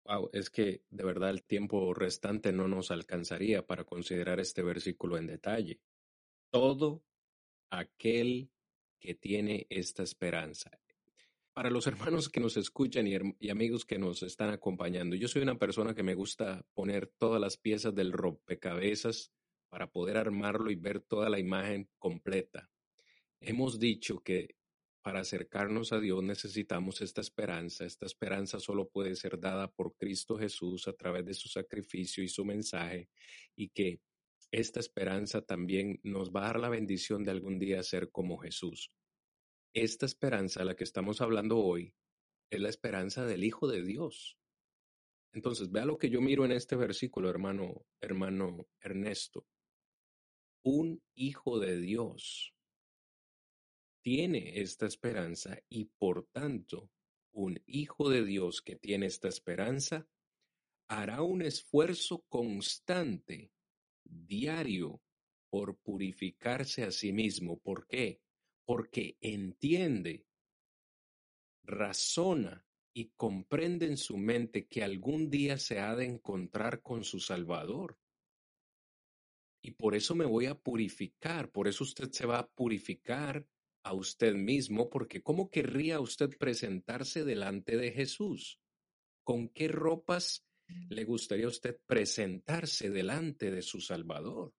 Wow, es que de verdad el tiempo restante no nos alcanzaría para considerar este versículo en detalle. Todo aquel que tiene esta esperanza para los hermanos que nos escuchan y, amigos que nos están acompañando, yo soy una persona que me gusta poner todas las piezas del rompecabezas para poder armarlo y ver toda la imagen completa. Hemos dicho que para acercarnos a Dios necesitamos esta esperanza. Esta esperanza solo puede ser dada por Cristo Jesús a través de su sacrificio y su mensaje y que esta esperanza también nos va a dar la bendición de algún día ser como Jesús. Esta esperanza a la que estamos hablando hoy es la esperanza del Hijo de Dios. Entonces, vea lo que yo miro en este versículo, hermano, hermano Ernesto. Un hijo de Dios tiene esta esperanza y por tanto, un hijo de Dios que tiene esta esperanza hará un esfuerzo constante, diario, por purificarse a sí mismo. ¿Por qué? Porque entiende, razona y comprende en su mente que algún día se ha de encontrar con su Salvador. Y por eso me voy a purificar, por eso usted se va a purificar a usted mismo, porque ¿cómo querría usted presentarse delante de Jesús? ¿Con qué ropas le gustaría usted presentarse delante de su Salvador?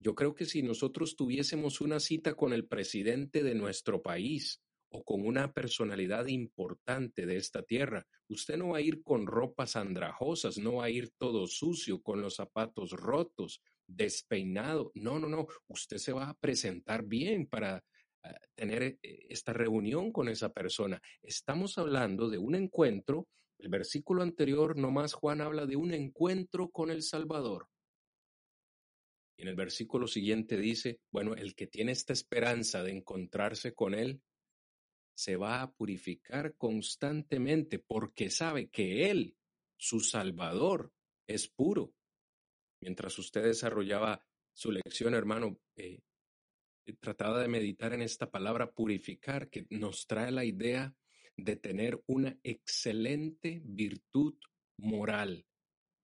Yo creo que si nosotros tuviésemos una cita con el presidente de nuestro país o con una personalidad importante de esta tierra, usted no va a ir con ropas andrajosas, no va a ir todo sucio, con los zapatos rotos, despeinado. No, no, no. Usted se va a presentar bien para ah, tener eh, esta reunión con esa persona. Estamos hablando de un encuentro. El versículo anterior, nomás Juan habla de un encuentro con el Salvador. Y en el versículo siguiente dice, bueno, el que tiene esta esperanza de encontrarse con Él, se va a purificar constantemente porque sabe que Él, su Salvador, es puro. Mientras usted desarrollaba su lección, hermano, eh, trataba de meditar en esta palabra purificar, que nos trae la idea de tener una excelente virtud moral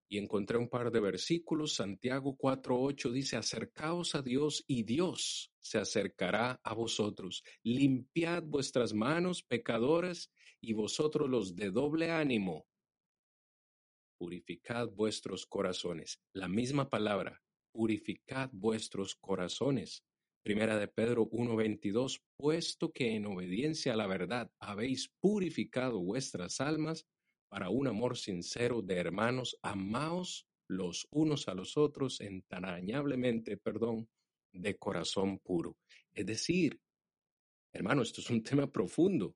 y encontré un par de versículos. Santiago 4.8 dice, acercaos a Dios y Dios se acercará a vosotros. Limpiad vuestras manos, pecadores, y vosotros los de doble ánimo. Purificad vuestros corazones. La misma palabra, purificad vuestros corazones. Primera de Pedro 1.22, puesto que en obediencia a la verdad habéis purificado vuestras almas para un amor sincero de hermanos, amaos los unos a los otros entrañablemente, perdón, de corazón puro. Es decir, hermano, esto es un tema profundo,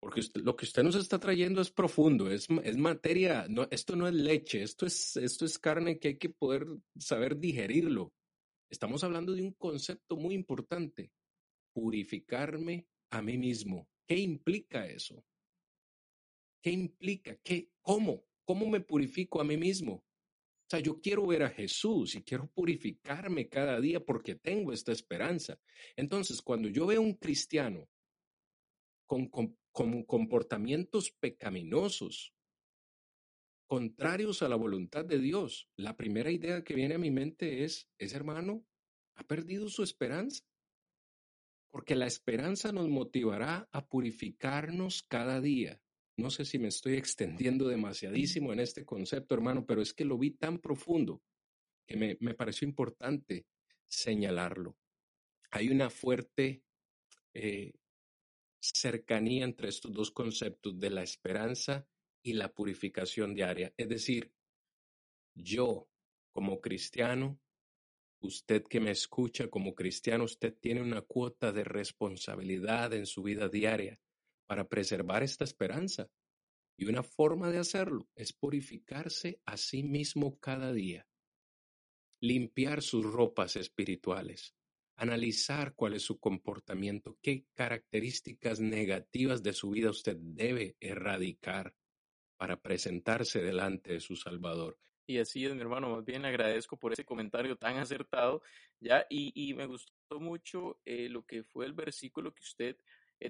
porque lo que usted nos está trayendo es profundo, es, es materia, no, esto no es leche, esto es, esto es carne que hay que poder saber digerirlo. Estamos hablando de un concepto muy importante, purificarme a mí mismo. ¿Qué implica eso? ¿Qué implica? ¿Qué, ¿Cómo? ¿Cómo me purifico a mí mismo? O sea, yo quiero ver a Jesús y quiero purificarme cada día porque tengo esta esperanza. Entonces, cuando yo veo un cristiano con, con, con comportamientos pecaminosos, contrarios a la voluntad de Dios, la primera idea que viene a mi mente es, ese hermano ha perdido su esperanza. Porque la esperanza nos motivará a purificarnos cada día. No sé si me estoy extendiendo demasiadísimo en este concepto, hermano, pero es que lo vi tan profundo que me, me pareció importante señalarlo. Hay una fuerte eh, cercanía entre estos dos conceptos de la esperanza y la purificación diaria. Es decir, yo como cristiano, usted que me escucha como cristiano, usted tiene una cuota de responsabilidad en su vida diaria para preservar esta esperanza. Y una forma de hacerlo es purificarse a sí mismo cada día, limpiar sus ropas espirituales, analizar cuál es su comportamiento, qué características negativas de su vida usted debe erradicar para presentarse delante de su Salvador. Y así es, mi hermano, más bien agradezco por ese comentario tan acertado, ¿ya? Y, y me gustó mucho eh, lo que fue el versículo que usted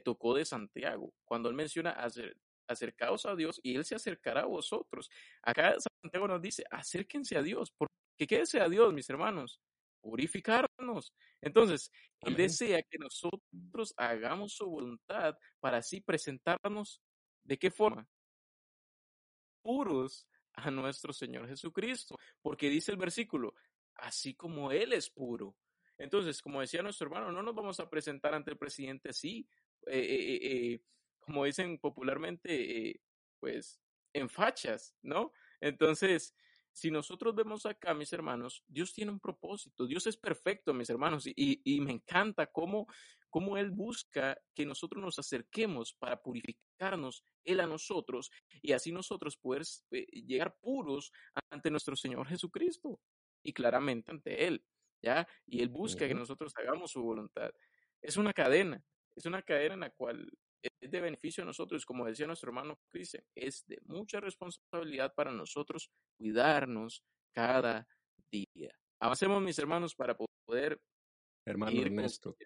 tocó de Santiago, cuando él menciona hacer, acercaos a Dios y Él se acercará a vosotros. Acá Santiago nos dice, acérquense a Dios, porque ¿qué desea Dios, mis hermanos? Purificarnos. Entonces, Él desea que nosotros hagamos su voluntad para así presentarnos de qué forma? Puros a nuestro Señor Jesucristo, porque dice el versículo, así como Él es puro. Entonces, como decía nuestro hermano, no nos vamos a presentar ante el presidente así, eh, eh, eh, como dicen popularmente, pues en fachas, ¿no? Entonces, si nosotros vemos acá, mis hermanos, Dios tiene un propósito, Dios es perfecto, mis hermanos, y, y me encanta cómo, cómo Él busca que nosotros nos acerquemos para purificarnos Él a nosotros y así nosotros poder llegar puros ante nuestro Señor Jesucristo y claramente ante Él, ¿ya? Y Él busca que nosotros hagamos su voluntad. Es una cadena, es una cadena en la cual es de beneficio a nosotros, como decía nuestro hermano Cristian, es de mucha responsabilidad para nosotros cuidarnos cada día. Avancemos, mis hermanos, para poder. Hermano Ernesto.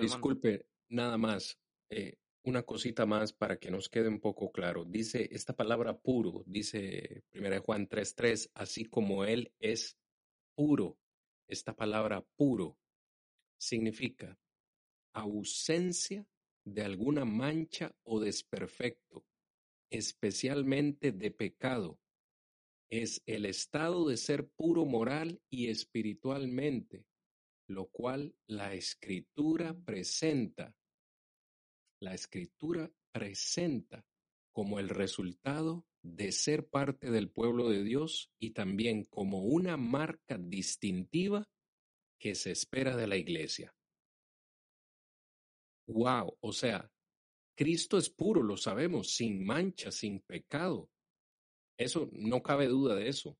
disculpe, nada más. Eh, una cosita más para que nos quede un poco claro. Dice esta palabra puro, dice 1 Juan 3:3, así como Él es puro. Esta palabra puro significa ausencia de alguna mancha o desperfecto, especialmente de pecado. Es el estado de ser puro moral y espiritualmente, lo cual la escritura presenta. La escritura presenta como el resultado de ser parte del pueblo de Dios y también como una marca distintiva que se espera de la iglesia. Wow, o sea, Cristo es puro, lo sabemos, sin mancha, sin pecado. Eso no cabe duda de eso.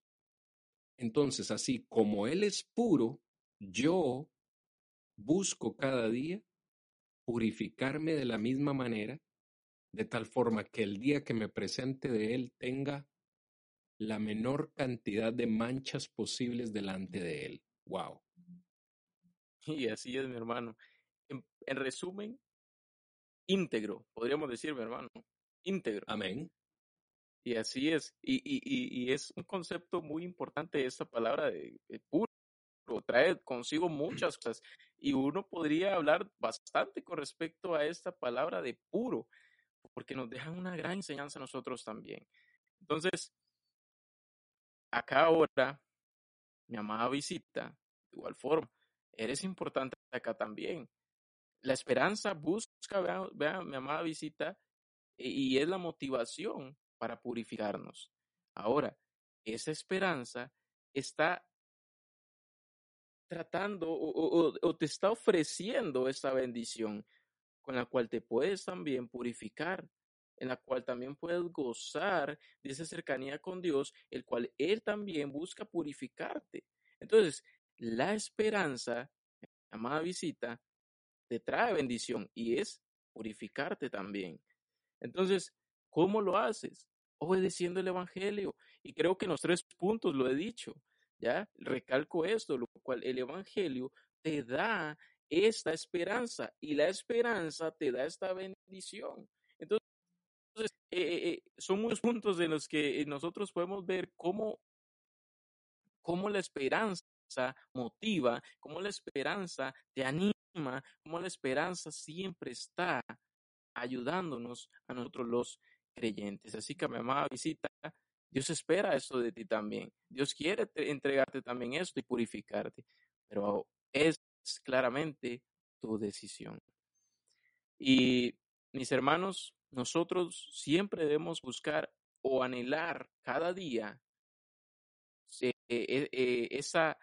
Entonces, así como Él es puro, yo busco cada día purificarme de la misma manera, de tal forma que el día que me presente de Él tenga la menor cantidad de manchas posibles delante de Él. Wow. Y así es, mi hermano en, resumen, íntegro, podríamos decir, mi hermano, íntegro. Amén. Y así es. Y, y, y, es un concepto muy importante esa palabra de, puro. Trae consigo muchas cosas. Y uno podría hablar bastante con respecto a esta palabra de puro, porque nos deja una gran enseñanza a nosotros también. Entonces, acá ahora, mi amada visita, de igual forma, eres importante acá también la esperanza busca, vea, mi amada visita, y es la motivación para purificarnos. Ahora, esa esperanza está tratando o, te está ofreciendo esa bendición con la cual te puedes también purificar, en la cual también puedes gozar de esa cercanía con Dios, el cual Él también busca purificarte. Entonces, la esperanza, amada visita, te trae bendición y es purificarte también. Entonces, ¿cómo lo haces? Obedeciendo el Evangelio. Y creo que en los tres puntos lo he dicho. ¿ya? Recalco esto, lo cual el Evangelio te da esta esperanza y la esperanza te da esta bendición. Entonces, eh, eh, eh, son muchos puntos en los que nosotros podemos ver cómo, cómo la esperanza motiva, cómo la esperanza te anima, cómo la esperanza siempre está ayudándonos a nosotros los creyentes. Así que mi amada visita, Dios espera eso de ti también. Dios quiere entregarte también esto y purificarte, pero es claramente tu decisión. Y mis hermanos, nosotros siempre debemos buscar o anhelar cada día eh, eh, eh, esa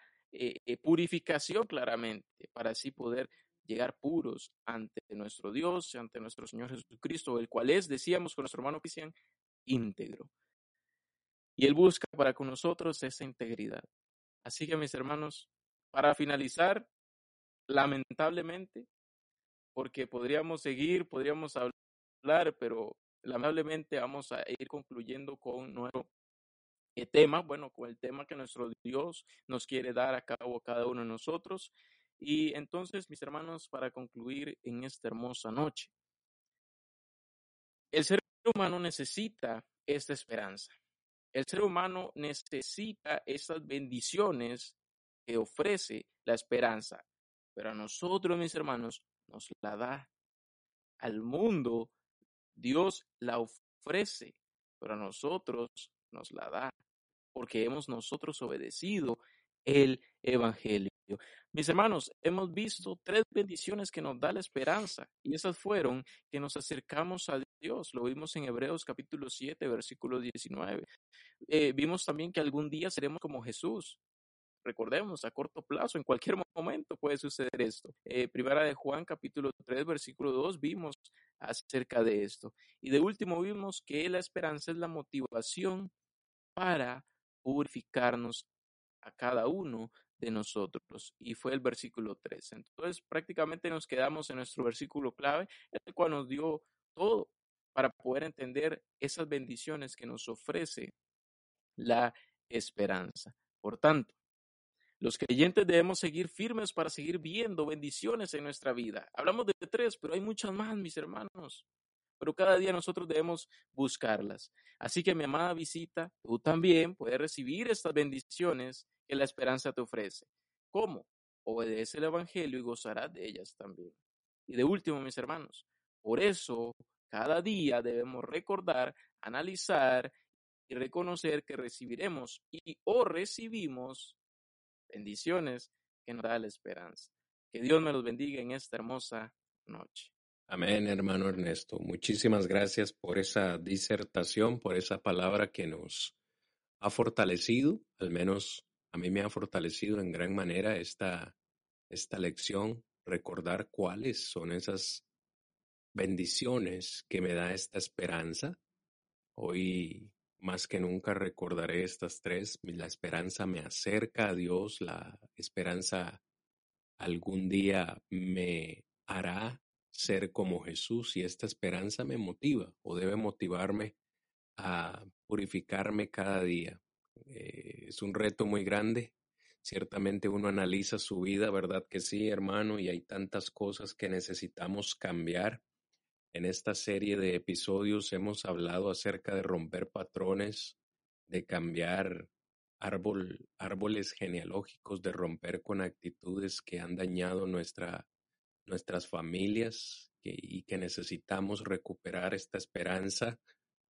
purificación claramente para así poder llegar puros ante nuestro Dios, ante nuestro Señor Jesucristo, el cual es, decíamos con nuestro hermano Cristian, íntegro. Y Él busca para con nosotros esa integridad. Así que mis hermanos, para finalizar, lamentablemente, porque podríamos seguir, podríamos hablar, pero lamentablemente vamos a ir concluyendo con nuestro tema, bueno, con el tema que nuestro Dios nos quiere dar a cabo cada uno de nosotros. Y entonces, mis hermanos, para concluir en esta hermosa noche, el ser humano necesita esta esperanza. El ser humano necesita esas bendiciones que ofrece la esperanza, pero a nosotros, mis hermanos, nos la da. Al mundo, Dios la ofrece, pero a nosotros nos la da, porque hemos nosotros obedecido el Evangelio. Mis hermanos, hemos visto tres bendiciones que nos da la esperanza y esas fueron que nos acercamos a Dios. Lo vimos en Hebreos capítulo 7, versículo 19. Eh, vimos también que algún día seremos como Jesús. Recordemos, a corto plazo, en cualquier momento puede suceder esto. Eh, primera de Juan capítulo 3, versículo 2, vimos acerca de esto. Y de último vimos que la esperanza es la motivación para purificarnos a cada uno de nosotros. Y fue el versículo 3. Entonces prácticamente nos quedamos en nuestro versículo clave, el cual nos dio todo para poder entender esas bendiciones que nos ofrece la esperanza. Por tanto, los creyentes debemos seguir firmes para seguir viendo bendiciones en nuestra vida. Hablamos de tres, pero hay muchas más, mis hermanos. Pero cada día nosotros debemos buscarlas. Así que mi amada visita, tú también puedes recibir estas bendiciones que la esperanza te ofrece. ¿Cómo? Obedece el Evangelio y gozarás de ellas también. Y de último, mis hermanos, por eso cada día debemos recordar, analizar y reconocer que recibiremos y o recibimos bendiciones que nos da la esperanza. Que Dios me los bendiga en esta hermosa noche. Amén, hermano Ernesto. Muchísimas gracias por esa disertación, por esa palabra que nos ha fortalecido, al menos a mí me ha fortalecido en gran manera esta, esta lección, recordar cuáles son esas bendiciones que me da esta esperanza. Hoy más que nunca recordaré estas tres. La esperanza me acerca a Dios, la esperanza algún día me hará ser como Jesús y esta esperanza me motiva o debe motivarme a purificarme cada día. Eh, es un reto muy grande. Ciertamente uno analiza su vida, ¿verdad que sí, hermano? Y hay tantas cosas que necesitamos cambiar en esta serie de episodios hemos hablado acerca de romper patrones, de cambiar árbol, árboles genealógicos, de romper con actitudes que han dañado nuestra, nuestras familias y que necesitamos recuperar esta esperanza,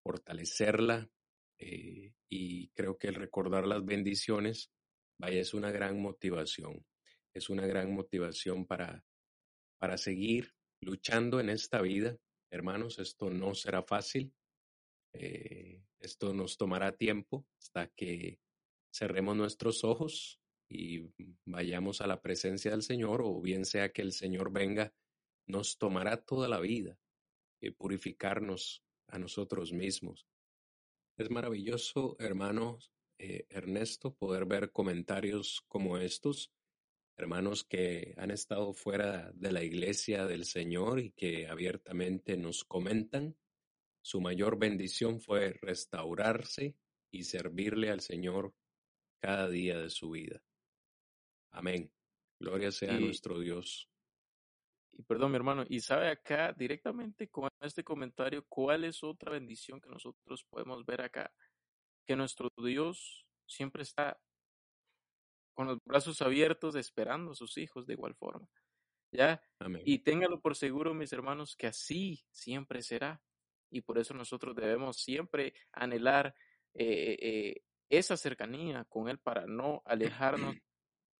fortalecerla. Eh, y creo que el recordar las bendiciones, vaya, es una gran motivación. Es una gran motivación para, para seguir luchando en esta vida Hermanos, esto no será fácil. Eh, esto nos tomará tiempo hasta que cerremos nuestros ojos y vayamos a la presencia del Señor, o bien sea que el Señor venga, nos tomará toda la vida eh, purificarnos a nosotros mismos. Es maravilloso, hermanos eh, Ernesto, poder ver comentarios como estos, hermanos que han estado fuera de la iglesia del Señor y que abiertamente nos comentan. Su mayor bendición fue restaurarse y servirle al Señor cada día de su vida. Amén. Gloria sea a nuestro Dios. Y perdón, mi hermano, y sabe acá directamente con este comentario cuál es otra bendición que nosotros podemos ver acá que nuestro Dios siempre está con los brazos abiertos esperando a sus hijos de igual forma. ¿Ya? Y téngalo por seguro, mis hermanos, que así siempre será. Y por eso nosotros debemos siempre anhelar eh, eh, esa cercanía con Él para no alejarnos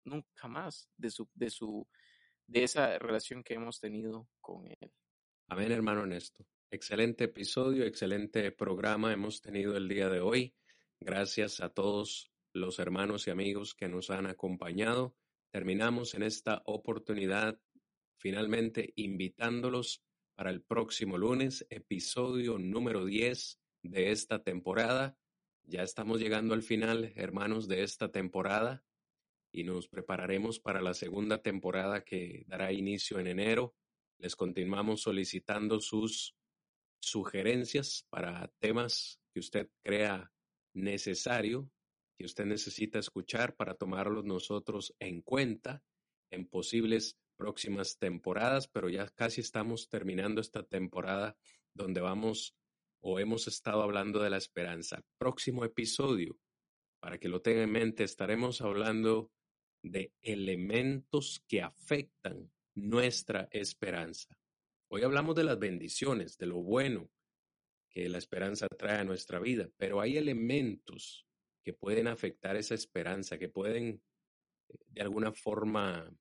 nunca más de su, de su, de esa relación que hemos tenido con Él. Amén, hermano Ernesto. Excelente episodio, excelente programa hemos tenido el día de hoy. Gracias a todos los hermanos y amigos que nos han acompañado. Terminamos en esta oportunidad finalmente invitándolos para el próximo lunes, episodio número 10 de esta temporada. Ya estamos llegando al final, hermanos, de esta temporada y nos prepararemos para la segunda temporada que dará inicio en enero. Les continuamos solicitando sus sugerencias para temas que usted crea necesario que usted necesita escuchar para tomarlos nosotros en cuenta en posibles próximas temporadas, pero ya casi estamos terminando esta temporada donde vamos o hemos estado hablando de la esperanza. Próximo episodio, para que lo tenga en mente, estaremos hablando de elementos que afectan nuestra esperanza. Hoy hablamos de las bendiciones, de lo bueno, que la esperanza trae a nuestra vida, pero hay elementos que pueden afectar esa esperanza, que pueden eh, de alguna forma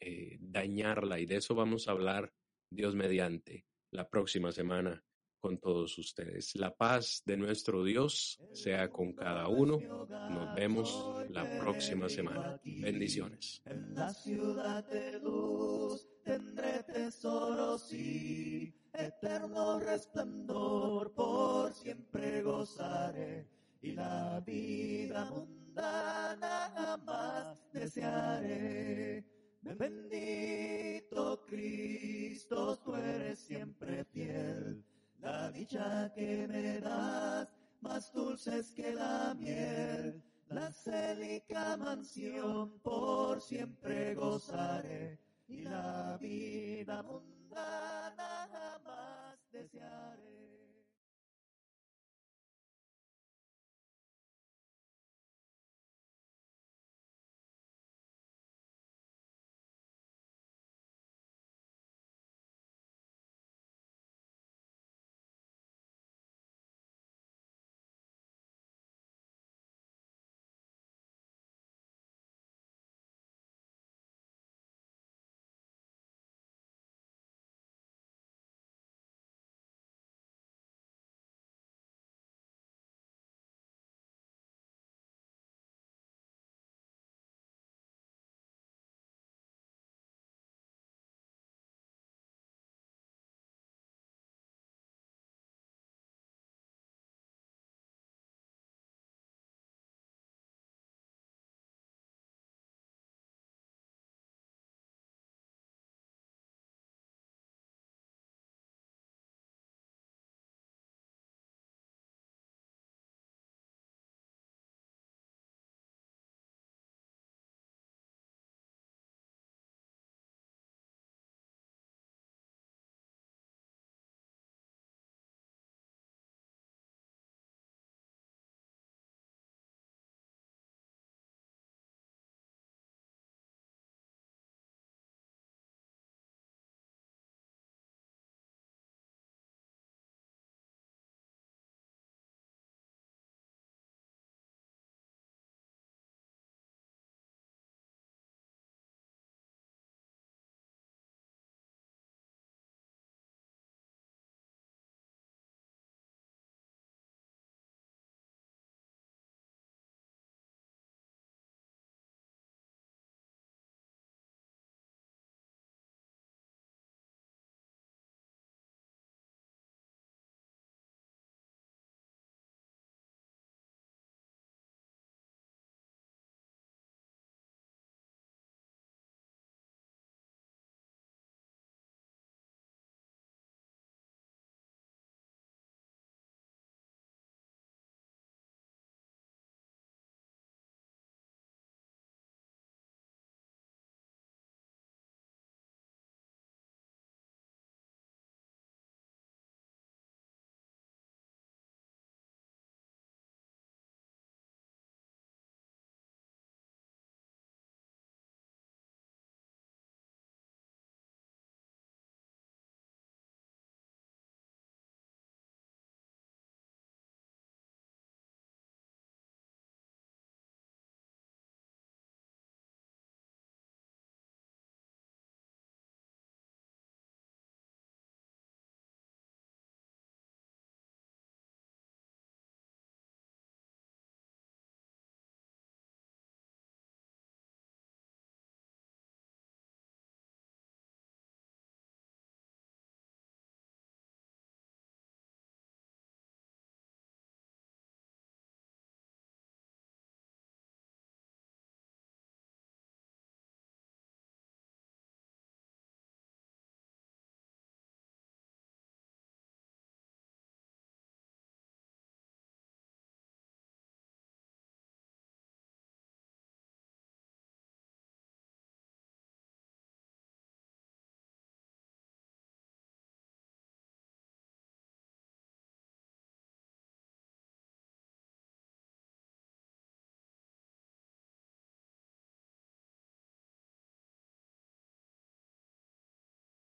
eh, dañarla y de eso vamos a hablar Dios mediante la próxima semana con todos ustedes. La paz de nuestro Dios sea con cada uno. Nos vemos la próxima semana. Bendiciones. En la ciudad de luz tendré tesoros y eterno resplandor por siempre gozaré y la vida mundana jamás desearé. Bendito Cristo, tú eres siempre fiel la dicha que me das, más dulces que la miel, la célica mansión por siempre gozaré, y la vida mundana jamás desearé.